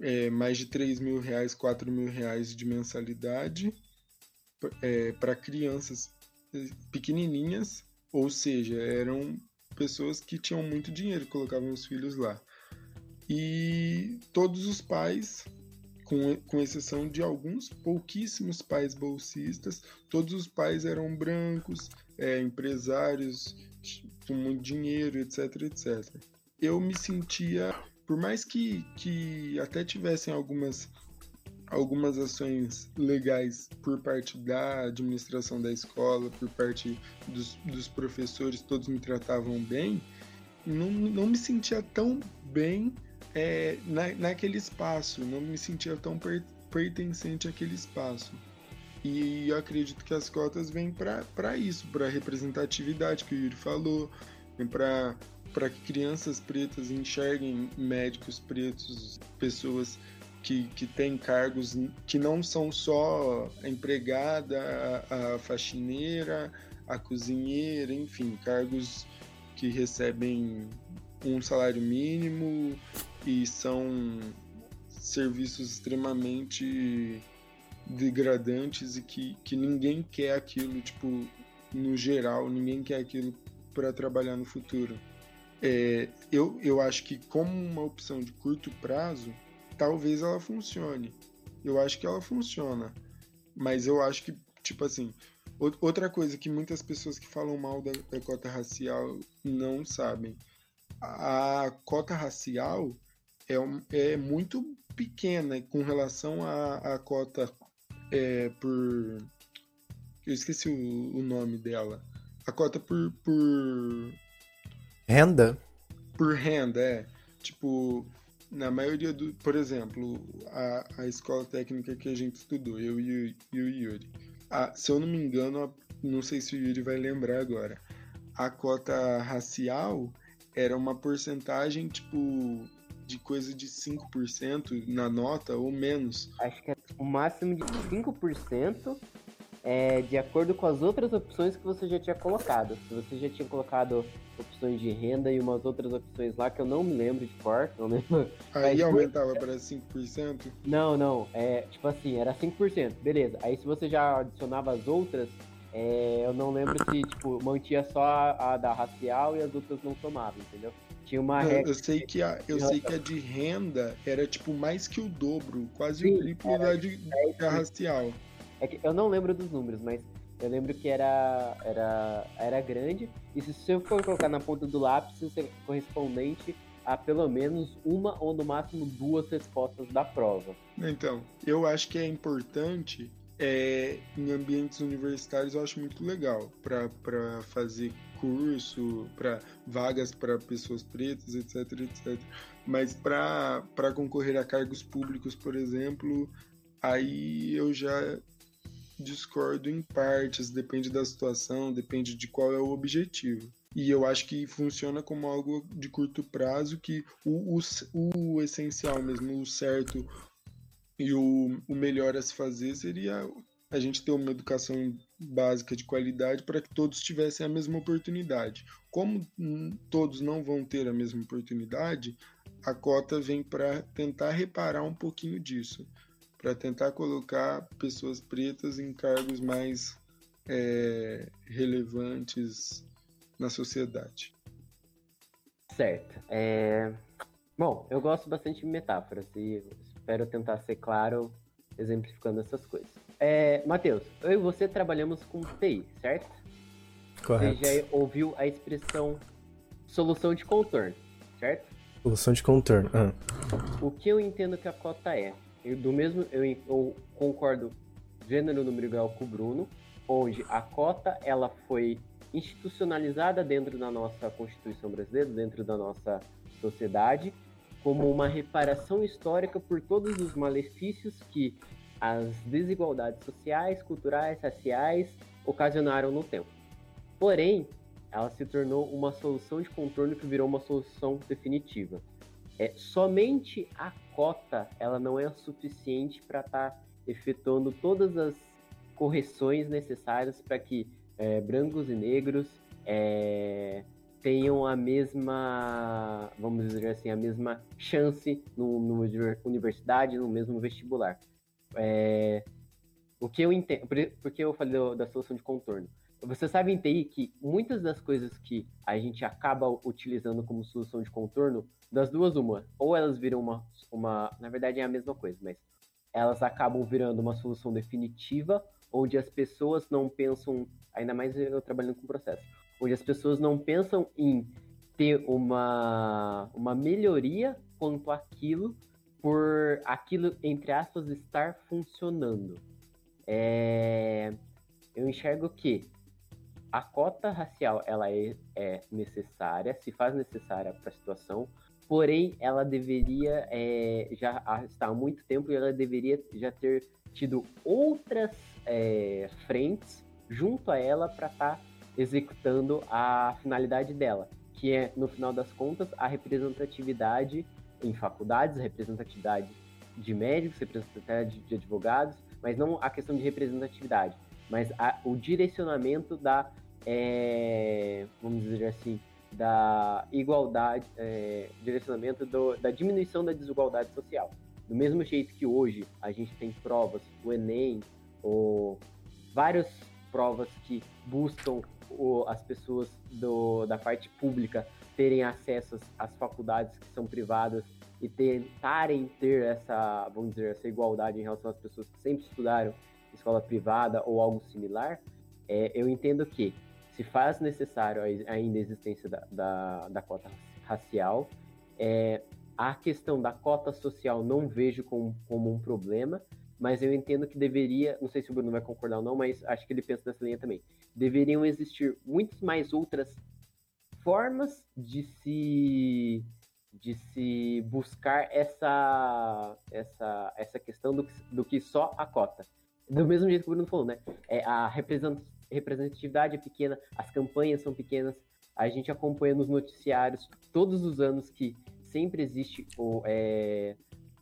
é, mais de 3 mil reais, 4 mil reais de mensalidade é, para crianças é, pequenininhas, ou seja, eram pessoas que tinham muito dinheiro, colocavam os filhos lá. E todos os pais, com, com exceção de alguns pouquíssimos pais bolsistas, todos os pais eram brancos, é, empresários com muito dinheiro, etc, etc. Eu me sentia, por mais que, que até tivessem algumas algumas ações legais por parte da administração da escola, por parte dos, dos professores, todos me tratavam bem, não, não me sentia tão bem é, na, naquele espaço, não me sentia tão per, pertencente àquele espaço. E eu acredito que as cotas vêm para isso, para representatividade que o Yuri falou, vem para para que crianças pretas enxerguem médicos pretos, pessoas que, que têm cargos que não são só a empregada, a, a faxineira, a cozinheira, enfim, cargos que recebem um salário mínimo e são serviços extremamente degradantes e que, que ninguém quer aquilo, tipo, no geral, ninguém quer aquilo para trabalhar no futuro. É, eu, eu acho que como uma opção de curto prazo, talvez ela funcione. Eu acho que ela funciona. Mas eu acho que, tipo assim, outra coisa que muitas pessoas que falam mal da, da cota racial não sabem a cota racial é, é muito pequena com relação à, cota é, por. Eu esqueci o, o, nome dela. A cota por, por. Renda? Por renda, é. Tipo, na maioria do. Por exemplo, a, a escola técnica que a gente estudou, eu e, e o Yuri. a, se eu não me engano, a, não sei se o Yuri vai lembrar agora, a cota racial era uma porcentagem, tipo, de coisa de 5% na nota ou menos. Acho que é o máximo de 5% é de acordo com as outras opções que você já tinha colocado. Se você já tinha colocado opções de renda e umas outras opções lá que eu não me lembro de cor, não lembro. Aí Mas, aumentava para 5%? Não, não, é tipo assim, era 5%, beleza. Aí se você já adicionava as outras, é, eu não lembro se, tipo, mantinha só a, a, da racial e as outras não somavam, entendeu? Tinha uma eu, regra. Eu sei que a, eu sei que a de renda era, tipo, mais que o dobro, quase Sim, o triplo da de, da racial. É que eu não lembro dos números, mas eu lembro que era, era, era grande. E se você for colocar na ponta do lápis, isso é correspondente a pelo menos uma ou no máximo duas respostas da prova. Então, eu acho que é importante é, em ambientes universitários eu acho muito legal para fazer curso, para vagas para pessoas pretas, etc, etc. Mas para concorrer a cargos públicos, por exemplo, aí eu já discordo em partes, depende da situação, depende de qual é o objetivo. E eu acho que funciona como algo de curto prazo, que o, o, o essencial mesmo, o certo, e o, o melhor a se fazer seria a gente ter uma educação básica de qualidade para que todos tivessem a mesma oportunidade. Como todos não vão ter a mesma oportunidade, a cota vem para tentar reparar um pouquinho disso, para tentar colocar pessoas pretas em cargos mais é, relevantes na sociedade. Certo. É... Bom, eu gosto bastante de metáforas e espero tentar ser claro exemplificando essas coisas. É, Matheus, eu e você trabalhamos com TI, certo? Correto. Você já ouviu a expressão solução de contorno, certo? Solução de contorno. Ah. O que eu entendo que a cota é? Eu, do mesmo, eu, eu concordo gênero, número igual com o Bruno, onde a cota ela foi institucionalizada dentro da nossa Constituição brasileira, dentro da nossa sociedade, como uma reparação histórica por todos os malefícios que as desigualdades sociais, culturais, raciais ocasionaram no tempo. Porém, ela se tornou uma solução de contorno que virou uma solução definitiva. É, somente a cota ela não é suficiente para estar tá efetuando todas as correções necessárias para que é, brancos e negros é, tenham a mesma, vamos dizer assim, a mesma chance no universidade, no mesmo vestibular. É, o que eu entendo, porque eu falei da solução de contorno. Você sabe em TI que muitas das coisas que a gente acaba utilizando como solução de contorno, das duas uma, ou elas viram uma, uma, na verdade é a mesma coisa, mas elas acabam virando uma solução definitiva, onde as pessoas não pensam, ainda mais eu trabalhando com processo, onde as pessoas não pensam em ter uma, uma melhoria quanto àquilo, por aquilo, entre aspas, estar funcionando. É... Eu enxergo que a cota racial ela é, é necessária, se faz necessária para a situação, porém ela deveria é, já está há muito tempo e ela deveria já ter tido outras é, frentes junto a ela para estar tá executando a finalidade dela, que é, no final das contas, a representatividade em faculdades, representatividade de médicos, representatividade de advogados, mas não a questão de representatividade, mas a, o direcionamento da, é, vamos dizer assim, da igualdade, é, direcionamento do, da diminuição da desigualdade social. Do mesmo jeito que hoje a gente tem provas, o Enem, ou várias provas que buscam o, as pessoas do, da parte pública terem acesso às faculdades que são privadas e tentarem ter essa, vamos dizer, essa igualdade em relação às pessoas que sempre estudaram escola privada ou algo similar, é, eu entendo que se faz necessário ainda a existência da, da, da cota racial, é, a questão da cota social não vejo como, como um problema, mas eu entendo que deveria, não sei se o Bruno vai concordar ou não, mas acho que ele pensa nessa linha também. Deveriam existir muitas mais outras formas de se de se buscar essa essa essa questão do, do que só a cota. do mesmo jeito que o Bruno falou, né? É, a representatividade é pequena, as campanhas são pequenas, a gente acompanha nos noticiários todos os anos que sempre existe o, é,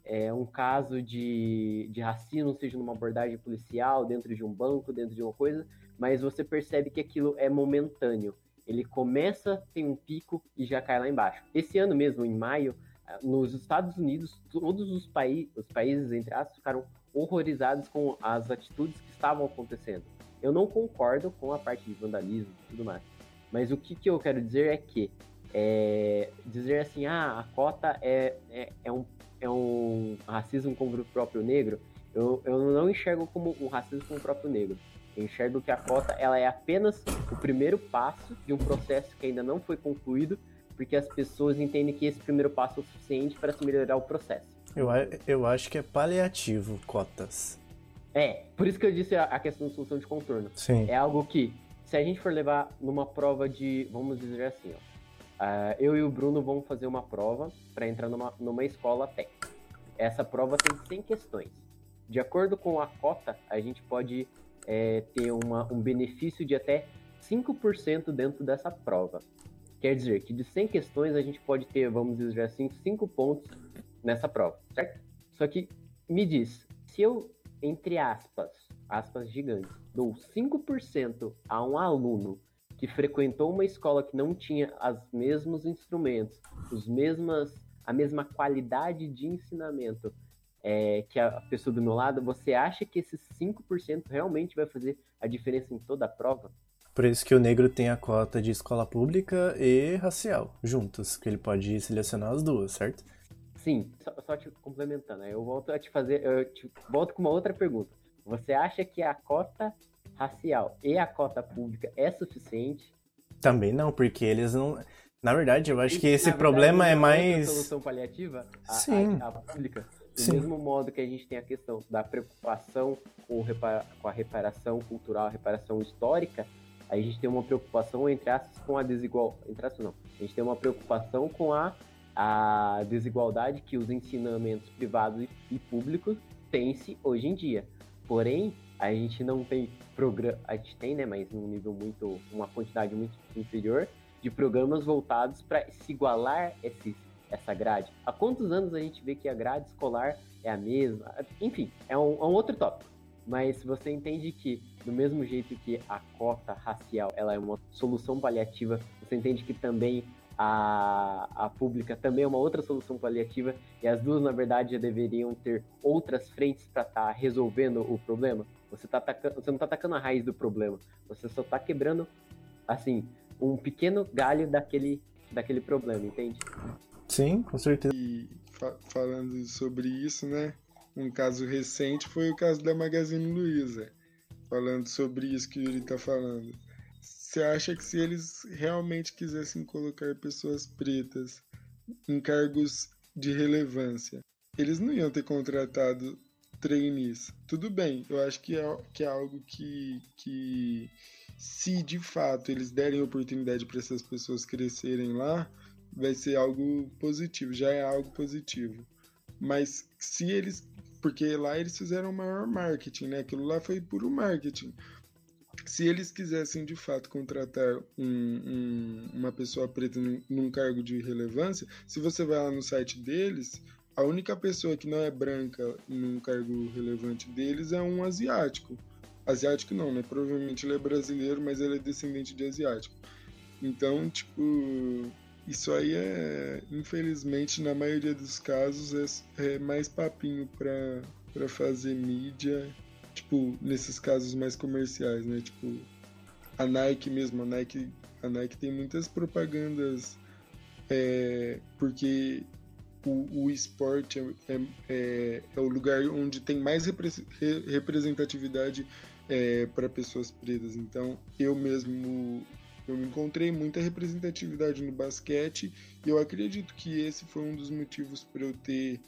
é, um caso de, de racismo, seja numa abordagem policial, dentro de um banco, dentro de uma coisa, mas você percebe que aquilo é momentâneo. Ele começa, tem um pico e já cai lá embaixo. Esse ano mesmo, em maio, nos Estados Unidos, todos os, paí os países, entre aspas, ficaram horrorizados com as atitudes que estavam acontecendo. Eu não concordo com a parte de vandalismo e tudo mais. Mas o que, que eu quero dizer é que é, dizer assim, ah, a cota é, é, é, um, é um racismo com o próprio negro, eu, eu não enxergo como um racismo com o próprio negro. Eu enxergo que a cota ela é apenas o primeiro passo de um processo que ainda não foi concluído, porque as pessoas entendem que esse primeiro passo é o suficiente para se melhorar o processo. Eu, eu acho que é paliativo cotas. É, por isso que eu disse a, a questão da solução de contorno. Sim. É algo que, se a gente for levar numa prova de, vamos dizer assim, ó, uh, eu e o Bruno vamos fazer uma prova para entrar numa, numa escola técnica. Essa prova tem 100 questões. De acordo com a cota, a gente pode é, ter uma, um benefício de até 5% dentro dessa prova. Quer dizer que de 100 questões a gente pode ter, vamos dizer assim, 5 pontos nessa prova, certo? Só que me diz, se eu, entre aspas, aspas gigantes, dou 5% a um aluno que frequentou uma escola que não tinha os mesmos instrumentos, os mesmas, a mesma qualidade de ensinamento é, que a pessoa do meu lado, você acha que esses 5% realmente vai fazer a diferença em toda a prova? Por isso que o negro tem a cota de escola pública e racial juntos, que ele pode selecionar as duas, certo? Sim, só, só te complementando, eu volto a te fazer, eu te volto com uma outra pergunta. Você acha que a cota racial e a cota pública é suficiente? Também não, porque eles não. Na verdade, eu acho que esse problema é mais. solução paliativa? A, Sim. A, a pública? Do Sim. mesmo modo que a gente tem a questão da preocupação com, repara com a reparação cultural, a reparação histórica, a gente tem uma preocupação, entre aspas, com a desigualdade. Entre aspas, não. A gente tem uma preocupação com a a desigualdade que os ensinamentos privados e públicos têm-se hoje em dia. Porém, a gente não tem programa, a gente tem, né, mas num nível muito, uma quantidade muito inferior de programas voltados para se igualar esse, essa grade. Há quantos anos a gente vê que a grade escolar é a mesma? Enfim, é um, é um outro tópico. Mas você entende que, do mesmo jeito que a cota racial ela é uma solução paliativa, você entende que também a, a pública também é uma outra solução paliativa e as duas, na verdade, já deveriam ter outras frentes para estar tá resolvendo o problema. Você, tá atacando, você não está atacando a raiz do problema, você só está quebrando, assim, um pequeno galho daquele, daquele problema, entende? Sim, com certeza. E fa falando sobre isso, né? Um caso recente foi o caso da Magazine Luiza. Falando sobre isso que o Yuri está falando você acha que se eles realmente quisessem colocar pessoas pretas em cargos de relevância, eles não iam ter contratado trainees? Tudo bem, eu acho que é, que é algo que, que, se de fato eles derem oportunidade para essas pessoas crescerem lá, vai ser algo positivo, já é algo positivo. Mas se eles. Porque lá eles fizeram o maior marketing, né? Aquilo lá foi puro marketing se eles quisessem de fato contratar um, um, uma pessoa preta num, num, cargo de relevância, se você vai lá no site deles, a única pessoa que não é branca num cargo relevante deles é um asiático. Asiático não, né? Provavelmente ele é brasileiro, mas ele é descendente de asiático. Então, tipo, isso aí é, infelizmente, na maioria dos casos, é, é mais papinho para fazer mídia tipo, nesses casos mais comerciais, né? Tipo, a Nike mesmo, a Nike, a Nike tem muitas propagandas é, porque o, o esporte é, é, é, é o lugar onde tem mais representatividade é, para pessoas pretas. Então, eu mesmo eu encontrei muita representatividade no basquete e eu acredito que esse foi um dos motivos para eu ter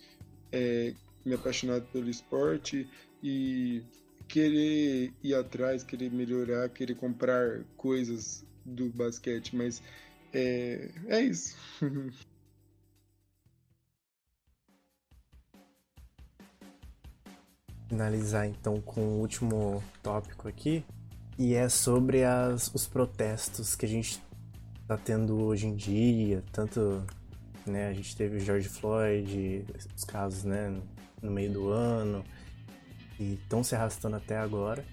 é, me apaixonado pelo esporte e querer ir atrás, querer melhorar, querer comprar coisas do basquete, mas é, é isso. (laughs) finalizar então com o último tópico aqui, e é sobre as, os protestos que a gente está tendo hoje em dia, tanto né, a gente teve o George Floyd, os casos né, no meio do ano, e estão se arrastando até agora.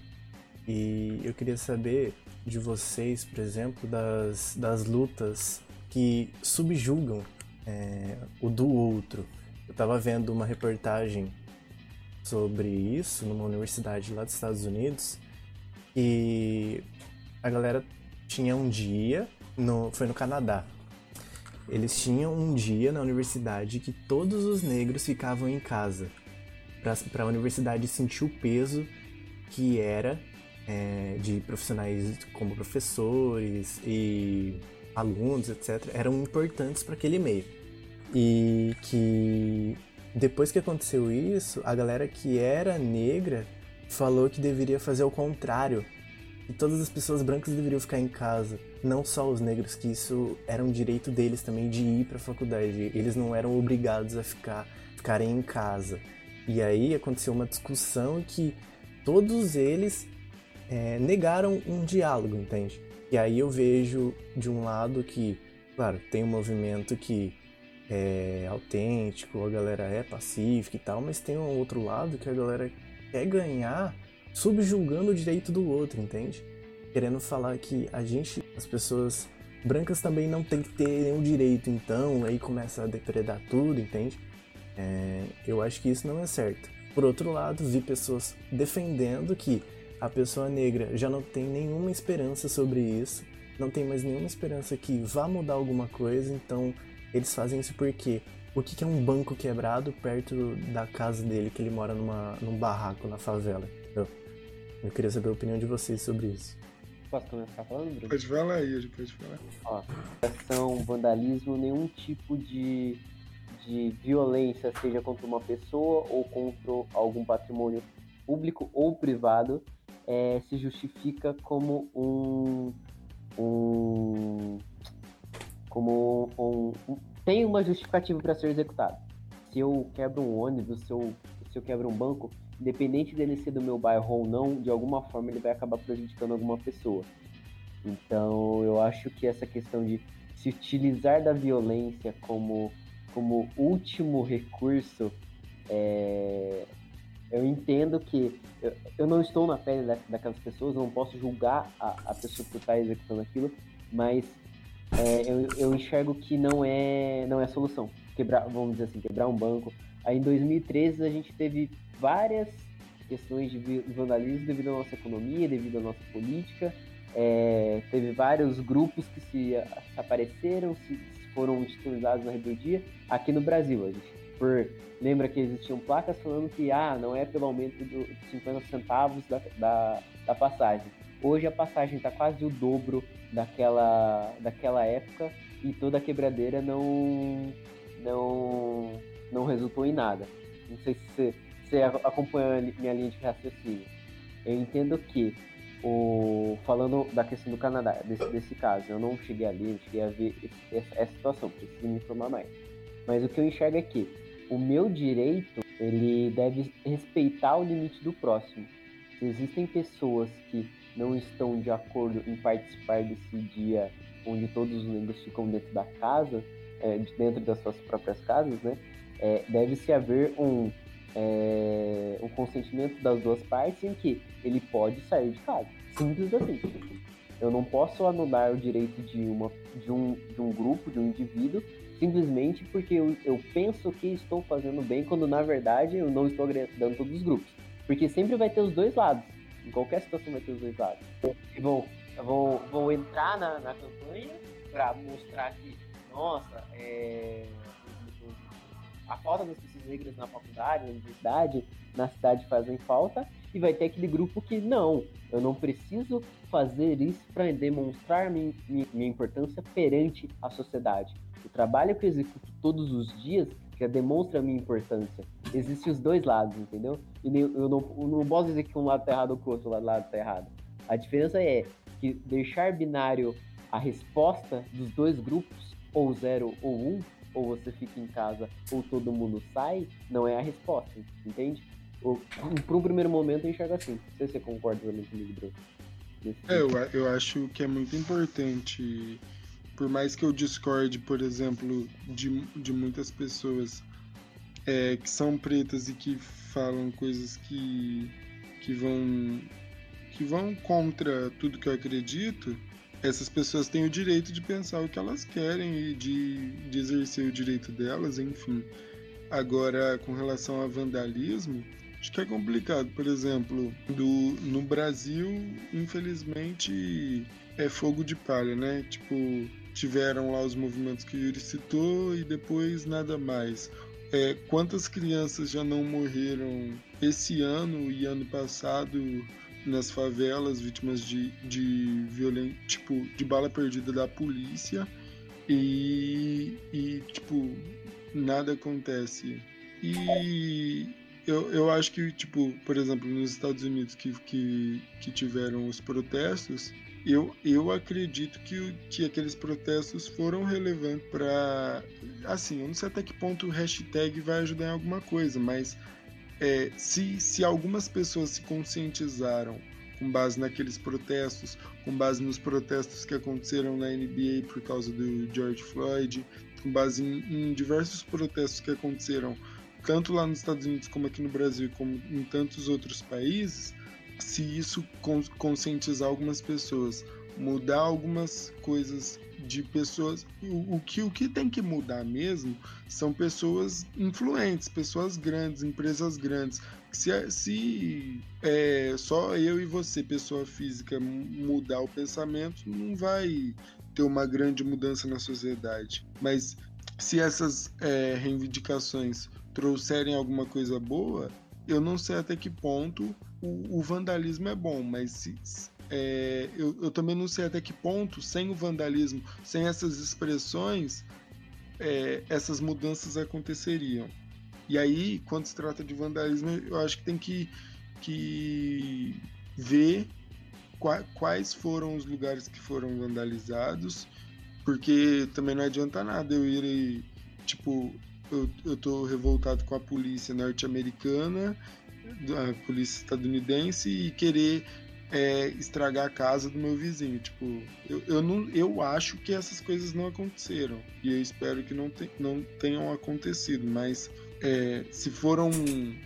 E eu queria saber de vocês, por exemplo, das, das lutas que subjugam é, o do outro. Eu estava vendo uma reportagem sobre isso numa universidade lá dos Estados Unidos e a galera tinha um dia, no, foi no Canadá. Eles tinham um dia na universidade que todos os negros ficavam em casa para a universidade sentir o peso que era é, de profissionais como professores e alunos, etc., eram importantes para aquele meio. E que depois que aconteceu isso, a galera que era negra falou que deveria fazer o contrário. E todas as pessoas brancas deveriam ficar em casa, não só os negros, que isso era um direito deles também de ir para a faculdade. Eles não eram obrigados a ficar ficarem em casa. E aí aconteceu uma discussão que todos eles é, negaram um diálogo, entende? E aí eu vejo de um lado que, claro, tem um movimento que é autêntico, a galera é pacífica e tal, mas tem um outro lado que a galera quer ganhar subjugando o direito do outro, entende? Querendo falar que a gente, as pessoas brancas também não tem que ter nenhum direito, então aí começa a depredar tudo, entende? É, eu acho que isso não é certo. Por outro lado, vi pessoas defendendo que a pessoa negra já não tem nenhuma esperança sobre isso, não tem mais nenhuma esperança que vá mudar alguma coisa, então eles fazem isso porque o que é um banco quebrado perto da casa dele, que ele mora numa, num barraco na favela? Eu, eu queria saber a opinião de vocês sobre isso. Posso começar falando, Bruno? Pode falar aí, pode falar. Ó, ação, vandalismo, nenhum tipo de, de violência, seja contra uma pessoa ou contra algum patrimônio público ou privado, é, se justifica como um, um como um, um, tem uma justificativa para ser executado. Se eu quebro um ônibus, se eu, se eu quebro um banco, independente dele ser do meu bairro ou não, de alguma forma ele vai acabar prejudicando alguma pessoa. Então eu acho que essa questão de se utilizar da violência como, como último recurso é, eu entendo que eu, eu não estou na pele da, daquelas pessoas, não posso julgar a, a pessoa por estar executando aquilo, mas é, eu, eu enxergo que não é não é solução. Quebrar, vamos dizer assim, quebrar um banco. Aí em 2013 a gente teve várias questões de vandalismo devido à nossa economia, devido à nossa política. É, teve vários grupos que se, se apareceram, se foram institucionalizados na rebeldia aqui no Brasil. A gente por lembra que existiam placas falando que ah, não é pelo aumento de 50 centavos da, da, da passagem. Hoje a passagem está quase o dobro daquela, daquela época e toda a quebradeira não, não, não resultou em nada. Não sei se você, você acompanha minha linha de raciocínio. Eu entendo que, o, falando da questão do Canadá, desse, desse caso, eu não cheguei ali, não cheguei a ver essa, essa situação, preciso me informar mais. Mas o que eu enxergo é que o meu direito ele deve respeitar o limite do próximo. Se existem pessoas que não estão de acordo em participar desse dia onde todos os negros ficam dentro da casa, é, dentro das suas próprias casas, né? É, deve-se haver um, é, um consentimento das duas partes em que ele pode sair de casa. Simples assim. Eu não posso anular o direito de, uma, de, um, de um grupo, de um indivíduo, simplesmente porque eu, eu penso que estou fazendo bem, quando na verdade eu não estou agradando todos os grupos. Porque sempre vai ter os dois lados. Em qualquer situação vai ter os dois lados. E vão, vão, vão entrar na, na campanha para mostrar que, nossa, é, a falta das pessoas negras na faculdade, na universidade, na cidade fazem falta. E vai ter aquele grupo que, não, eu não preciso fazer isso para demonstrar minha, minha importância perante a sociedade. O trabalho que eu executo todos os dias já demonstra a minha importância. Existem os dois lados, entendeu? E eu não, eu não posso dizer que um lado tá errado ou que o outro lado tá errado. A diferença é que deixar binário a resposta dos dois grupos, ou zero ou um, ou você fica em casa ou todo mundo sai, não é a resposta, entende? Por um primeiro momento eu enxergo assim. Não sei se você concorda também comigo, Bruno. É, eu, eu acho que é muito importante, por mais que eu discorde, por exemplo, de, de muitas pessoas é, que são pretas e que falam coisas que, que vão que vão contra tudo que eu acredito, essas pessoas têm o direito de pensar o que elas querem e de, de exercer o direito delas, enfim. Agora, com relação a vandalismo, acho que é complicado. Por exemplo, do, no Brasil, infelizmente, é fogo de palha, né? Tipo, tiveram lá os movimentos que o Yuri citou e depois nada mais. É, quantas crianças já não morreram esse ano e ano passado nas favelas, vítimas de, de violência, tipo, de bala perdida da polícia e, e tipo, nada acontece. E eu, eu acho que, tipo, por exemplo, nos Estados Unidos que, que, que tiveram os protestos, eu, eu acredito que, que aqueles protestos foram relevantes para. Assim, eu não sei até que ponto o hashtag vai ajudar em alguma coisa, mas é, se, se algumas pessoas se conscientizaram com base naqueles protestos, com base nos protestos que aconteceram na NBA por causa do George Floyd, com base em, em diversos protestos que aconteceram tanto lá nos Estados Unidos como aqui no Brasil, como em tantos outros países, se isso conscientizar algumas pessoas, mudar algumas coisas de pessoas. O, o, que, o que tem que mudar mesmo são pessoas influentes, pessoas grandes, empresas grandes. Se, se é, só eu e você, pessoa física, mudar o pensamento, não vai ter uma grande mudança na sociedade. Mas se essas é, reivindicações trouxerem alguma coisa boa, eu não sei até que ponto o, o vandalismo é bom, mas se, é, eu, eu, também não sei até que ponto, sem o vandalismo, sem essas expressões, é, essas mudanças aconteceriam. E aí, quando se trata de vandalismo, eu acho que tem que, que ver quais foram os lugares que foram vandalizados, porque também não adianta nada eu ir, tipo, eu, eu tô revoltado com a polícia norte-americana, a polícia estadunidense, e querer é, estragar a casa do meu vizinho. Tipo, eu, eu, não, eu acho que essas coisas não aconteceram. E eu espero que não, te, não tenham acontecido. Mas é, se foram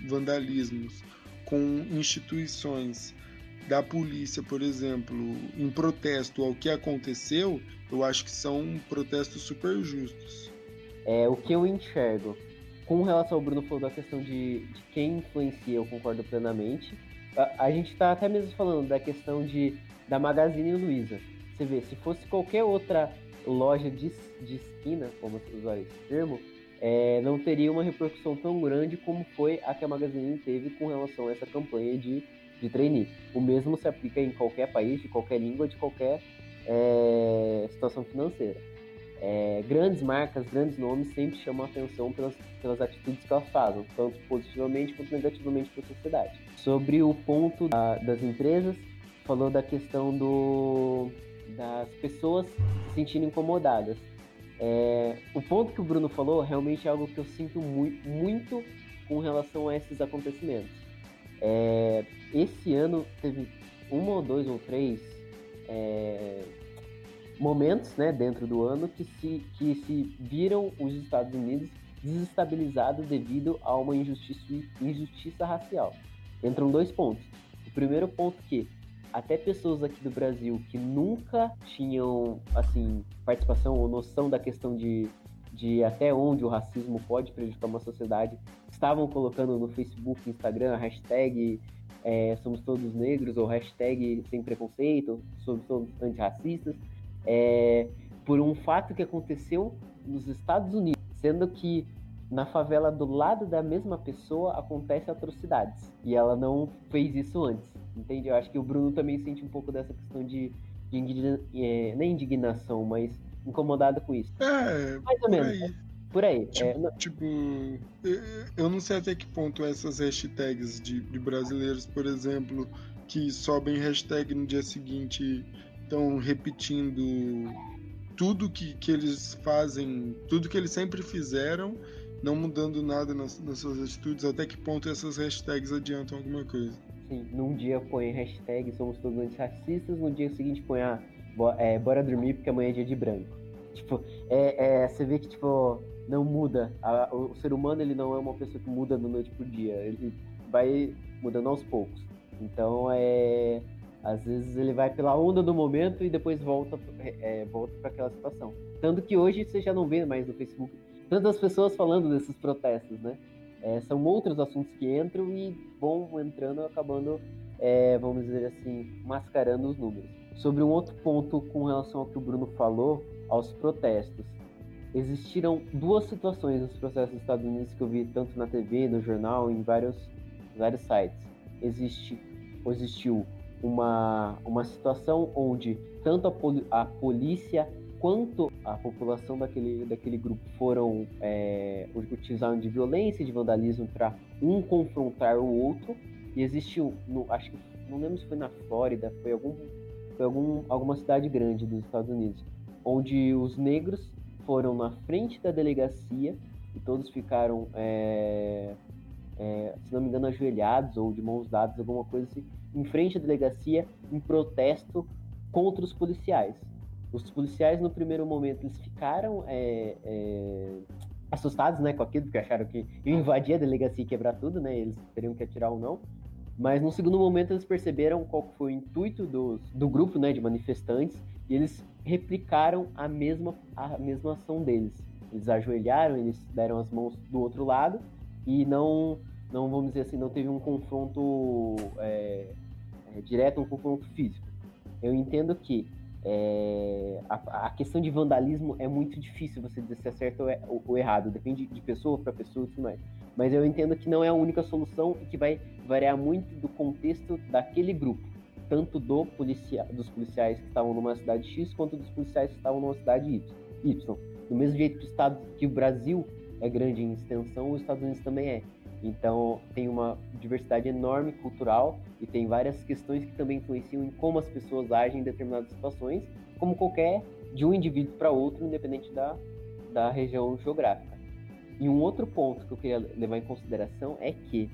vandalismos com instituições da polícia, por exemplo, em protesto ao que aconteceu, eu acho que são protestos super justos. É, o que eu enxergo com relação ao Bruno falou da questão de, de quem influencia, eu concordo plenamente a, gente está até mesmo falando da questão de, da Magazine Luiza. Você vê, se fosse qualquer outra loja de, de esquina, como usar esse termo, é, não teria uma repercussão tão grande como foi a que a Magazine teve com relação a essa campanha de, de trainee. O mesmo se aplica em qualquer país, de qualquer língua, de qualquer é, situação financeira. É, grandes marcas, grandes nomes sempre chamam a atenção pelas, pelas atitudes que elas fazem, tanto positivamente quanto negativamente para a sociedade. Sobre o ponto da, das empresas, falou da questão do, das pessoas se sentindo incomodadas. É, o ponto que o Bruno falou realmente é algo que eu sinto muito, muito com relação a esses acontecimentos. É, esse ano teve uma ou dois ou três é, momentos né, dentro do ano que se, que se viram os Estados Unidos desestabilizados devido a uma injustiça, injustiça racial. Entram dois pontos. O primeiro ponto que até pessoas aqui do Brasil que nunca tinham assim participação ou noção da questão de, de até onde o racismo pode prejudicar uma sociedade estavam colocando no Facebook, Instagram hashtag é, somos todos negros ou hashtag sem preconceito, somos todos antirracistas é, por um fato que aconteceu nos Estados Unidos, sendo que na favela do lado da mesma pessoa acontece atrocidades e ela não fez isso antes, entende? Eu acho que o Bruno também sente um pouco dessa questão de, de indigna, é, nem indignação, mas incomodado com isso. É, mais ou menos. Aí. Por aí. Tipo, é, não... tipo, eu não sei até que ponto essas hashtags de, de brasileiros, por exemplo, que sobem hashtag no dia seguinte estão repetindo tudo que, que eles fazem, tudo que eles sempre fizeram não mudando nada nas, nas suas atitudes, até que ponto essas hashtags adiantam alguma coisa. Sim, num dia põe hashtag somos todos antirracistas, no dia seguinte põe a ah, é, bora dormir porque amanhã é dia de branco. (laughs) Tipo, é, é, você vê que, tipo, não muda. A, o ser humano, ele não é uma pessoa que muda da noite pro dia. Ele vai mudando aos poucos. Então, é... Às vezes ele vai pela onda do momento e depois volta, é, volta para aquela situação. Tanto que hoje você já não vê mais no Facebook tantas pessoas falando desses protestos, né? É, são outros assuntos que entram e vão entrando acabando, é, vamos dizer assim, mascarando os números. Sobre um outro ponto com relação ao que o Bruno falou, aos protestos. Existiram duas situações nos processos dos Estados Unidos que eu vi tanto na TV, no jornal, em vários, vários sites. Existe, existiu uma, uma situação onde tanto a, a polícia quanto a população daquele, daquele grupo foram é, de violência de vandalismo para um confrontar o outro. E existiu, no, acho que não lembro se foi na Flórida, foi algum foi algum, alguma cidade grande dos Estados Unidos, onde os negros foram na frente da delegacia e todos ficaram, é, é, se não me engano, ajoelhados ou de mãos dadas, alguma coisa assim, em frente à delegacia, em protesto contra os policiais. Os policiais, no primeiro momento, eles ficaram é, é, assustados né, com aquilo, porque acharam que invadir a delegacia e quebrar tudo, né? Eles teriam que atirar ou não. Mas no segundo momento eles perceberam qual foi o intuito do, do grupo né, de manifestantes e eles replicaram a mesma, a mesma ação deles. Eles ajoelharam, eles deram as mãos do outro lado e não, não vamos dizer assim, não teve um confronto é, é, direto, um confronto físico. Eu entendo que é, a, a, questão de vandalismo é muito difícil você dizer se é certo ou, é, ou, ou errado, depende de pessoa para pessoa e tudo mais. Mas eu entendo que não é a única solução e que vai variar muito do contexto daquele grupo, tanto do policia dos policiais que estavam numa cidade X quanto dos policiais que estavam numa cidade Y. Do mesmo jeito que o, estado, que o Brasil é grande em extensão, os Estados Unidos também é. Então tem uma diversidade enorme cultural e tem várias questões que também influenciam em como as pessoas agem em determinadas situações, como qualquer de um indivíduo para outro, independente da, da região geográfica. E um outro ponto que eu queria levar em consideração é que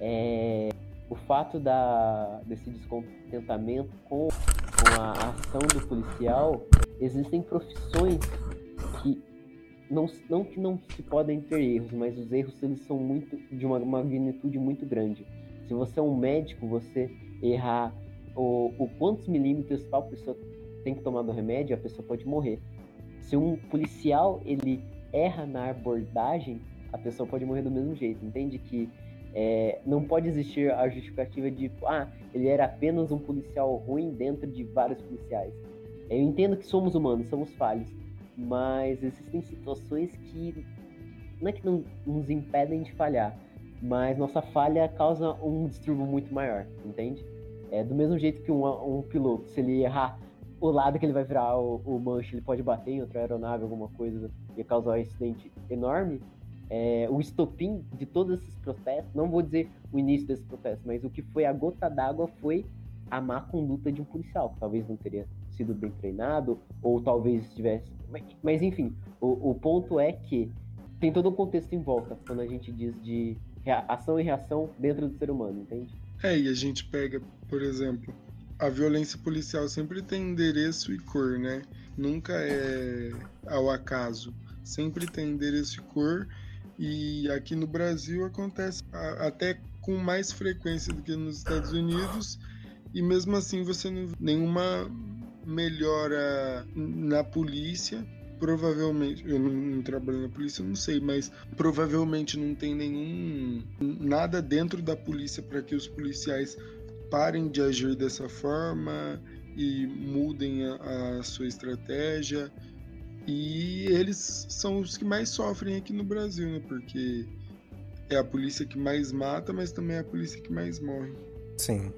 é, o fato da, desse descontentamento com, com a ação do policial, existem profissões que não, não que não se podem ter erros, mas os erros eles são muito de uma magnitude muito grande. Se você é um médico, você errar o, o quantos milímetros tal pessoa tem que tomar do remédio, a pessoa pode morrer. Se um policial ele erra na abordagem, a pessoa pode morrer do mesmo jeito. Entende que é, não pode existir a justificativa de, ah, ele era apenas um policial ruim dentro de vários policiais. Eu entendo que somos humanos, somos falhos, mas existem situações que não é que não nos impedem de falhar, mas nossa falha causa um distúrbio muito maior, entende? É do mesmo jeito que um, um piloto, se ele errar o lado que ele vai virar o, o manche, ele pode bater em outra aeronave, alguma coisa, e causar um incidente enorme. É, o estopim de todos esses protestos, não vou dizer o início desse protesto, mas o que foi a gota d'água foi a má conduta de um policial, que talvez não teria sido bem treinado, ou talvez estivesse. Mas, mas enfim, o, o ponto é que tem todo um contexto em volta quando a gente diz de ação e reação dentro do ser humano, entende? É, e a gente pega, por exemplo, a violência policial sempre tem endereço e cor, né? Nunca é ao acaso. Sempre tem endereço e cor. E aqui no Brasil acontece até com mais frequência do que nos Estados Unidos. E mesmo assim você não vê nenhuma melhora na polícia. Provavelmente, eu não, não trabalho na polícia, não sei, mas provavelmente não tem nenhum nada dentro da polícia para que os policiais parem de agir dessa forma e mudem a, a sua estratégia. E eles são os que mais sofrem aqui no Brasil, né? Porque é a polícia que mais mata, mas também é a polícia que mais morre. Sim.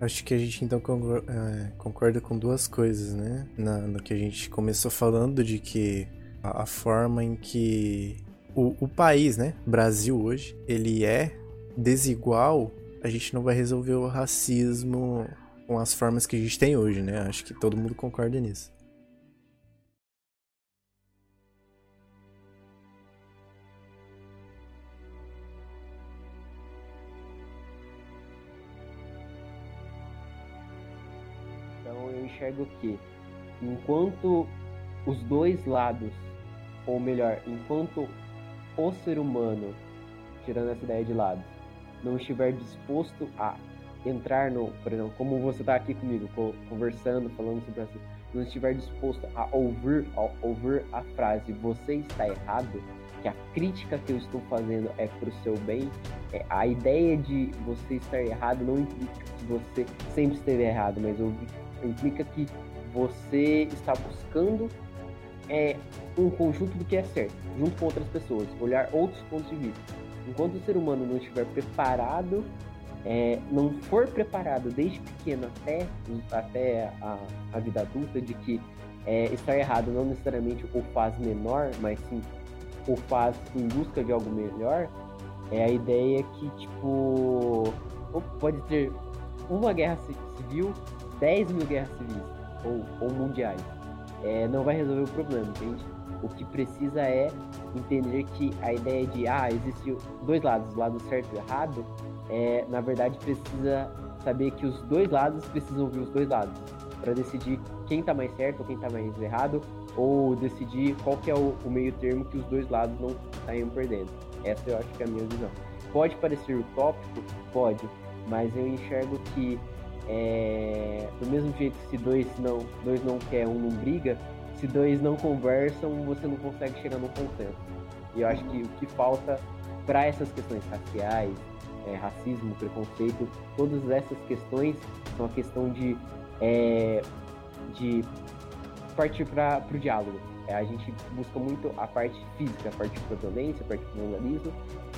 Acho que a gente então é, concorda com duas coisas, né? Na, no que a gente começou falando de que a, a forma em que o, o país, né, Brasil hoje, ele é desigual a gente não vai resolver o racismo com as formas que a gente tem hoje, né? Acho que todo mundo concorda nisso. Enxergo que enquanto os dois lados, ou melhor, enquanto o ser humano, tirando essa ideia de lado, não estiver disposto a entrar no, por exemplo, como você está aqui comigo, conversando, falando sobre assim, não estiver disposto a ouvir, a ouvir a frase você está errado, que a crítica que eu estou fazendo é para o seu bem, é, a ideia de você estar errado não implica que você sempre esteve errado, mas implica que você está buscando é, um conjunto do que é certo, junto com outras pessoas, olhar outros pontos de vista. Enquanto o ser humano não estiver preparado é, não for preparado desde pequeno até, até a, a vida adulta de que é, estar errado não necessariamente o faz menor, mas sim o faz em busca de algo melhor, é a ideia que, tipo, pode ter uma guerra civil, 10 mil guerras civis ou, ou mundiais. É, não vai resolver o problema, entende? O que precisa é entender que a ideia de, ah, existe dois lados, o lado certo e o errado, é, na verdade precisa saber que os dois lados precisam ouvir os dois lados para decidir quem está mais certo ou quem está mais errado ou decidir qual que é o, o, meio termo que os dois lados não estariam perdendo. Essa eu acho que é a minha visão. Pode parecer utópico? Pode, mas eu enxergo que é, do mesmo jeito que se dois não, dois não quer, um não briga, se dois não conversam, você não consegue chegar no consenso. E eu acho que o que falta para essas questões raciais, é, racismo, preconceito, todas essas questões são a questão de, é, de partir para o diálogo. É, a gente busca muito a parte física, a parte da violência, a parte do vandalismo,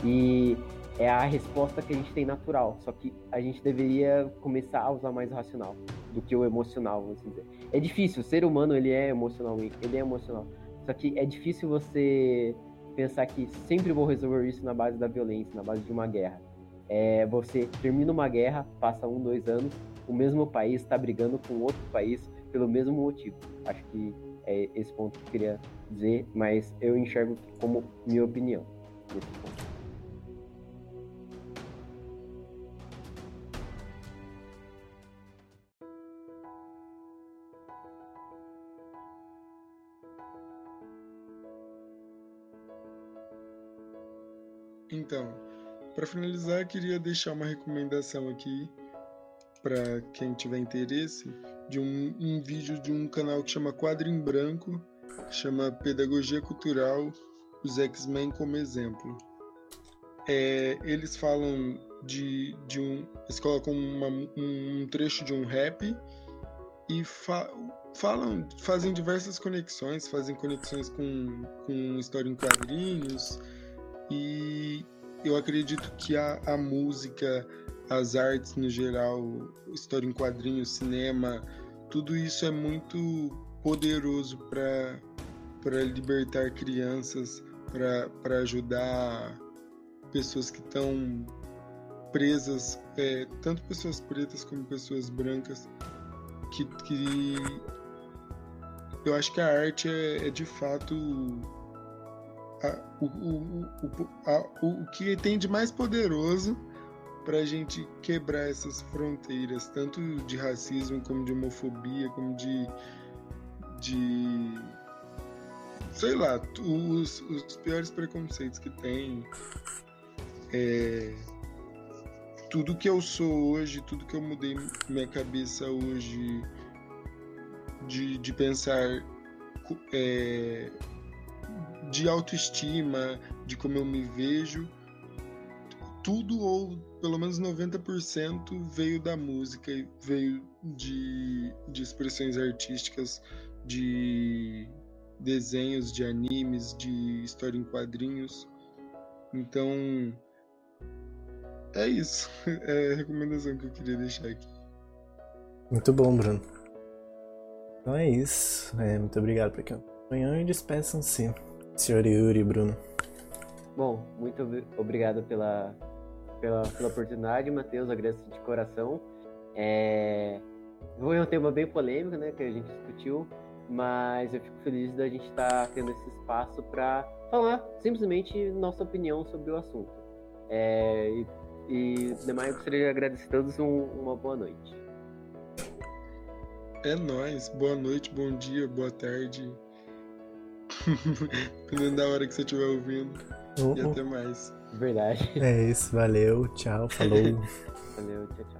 e é a resposta que a gente tem natural. Só que a gente deveria começar a usar mais o racional do que o emocional, vamos dizer. É difícil, o ser humano ele é emocional, ele é emocional. Só que é difícil você pensar que sempre vou resolver isso na base da violência, na base de uma guerra. É, você termina uma guerra, passa um, dois anos, o mesmo país está brigando com outro país pelo mesmo motivo. Acho que é esse ponto que eu queria dizer, mas eu enxergo como minha opinião nesse ponto. Então, para finalizar, queria deixar uma recomendação aqui para quem tiver interesse de um, um, vídeo de um canal que chama Quadro em Branco, chama Pedagogia Cultural, os X-Men como exemplo. É, eles falam de, de um. Eles colocam uma, um trecho de um rap e fa, falam, fazem diversas conexões, fazem conexões com, com história em quadrinhos e eu acredito que a, a música, as artes no geral, história em quadrinhos, cinema, tudo isso é muito poderoso para libertar crianças, para ajudar pessoas que estão presas, é, tanto pessoas pretas como pessoas brancas, que, que eu acho que a arte é, é de fato o, o, o, a, o que tem de mais poderoso para a gente quebrar essas fronteiras, tanto de racismo, como de homofobia, como de. de sei lá, os, os piores preconceitos que tem. É, tudo que eu sou hoje, tudo que eu mudei minha cabeça hoje de, de pensar é, de autoestima, de como eu me vejo, tudo ou pelo menos 90% veio da música, veio de, de expressões artísticas, de desenhos, de animes, de história em quadrinhos. Então, é isso. (laughs) É a recomendação que eu queria deixar aqui. Muito bom, Bruno. Então é isso. É, muito obrigado por quem acompanhou e despeçam-se. Senhor Yuri, Bruno. Bom, muito obrigado pela, pela, pela oportunidade, Matheus. Agradeço de coração. É... Foi um tema bem polêmico, né, que a gente discutiu, mas eu fico feliz da gente estar tá tendo esse espaço para falar simplesmente nossa opinião sobre o assunto. É... E, e demais, eu gostaria de agradecer a todos um, uma boa noite. É nóis. Boa noite, bom dia, boa tarde. (laughs) Dependendo da hora que você estiver ouvindo. E Uh, uh. até mais. Verdade. É isso, valeu, tchau, falou. (laughs) Valeu, tchau, tchau.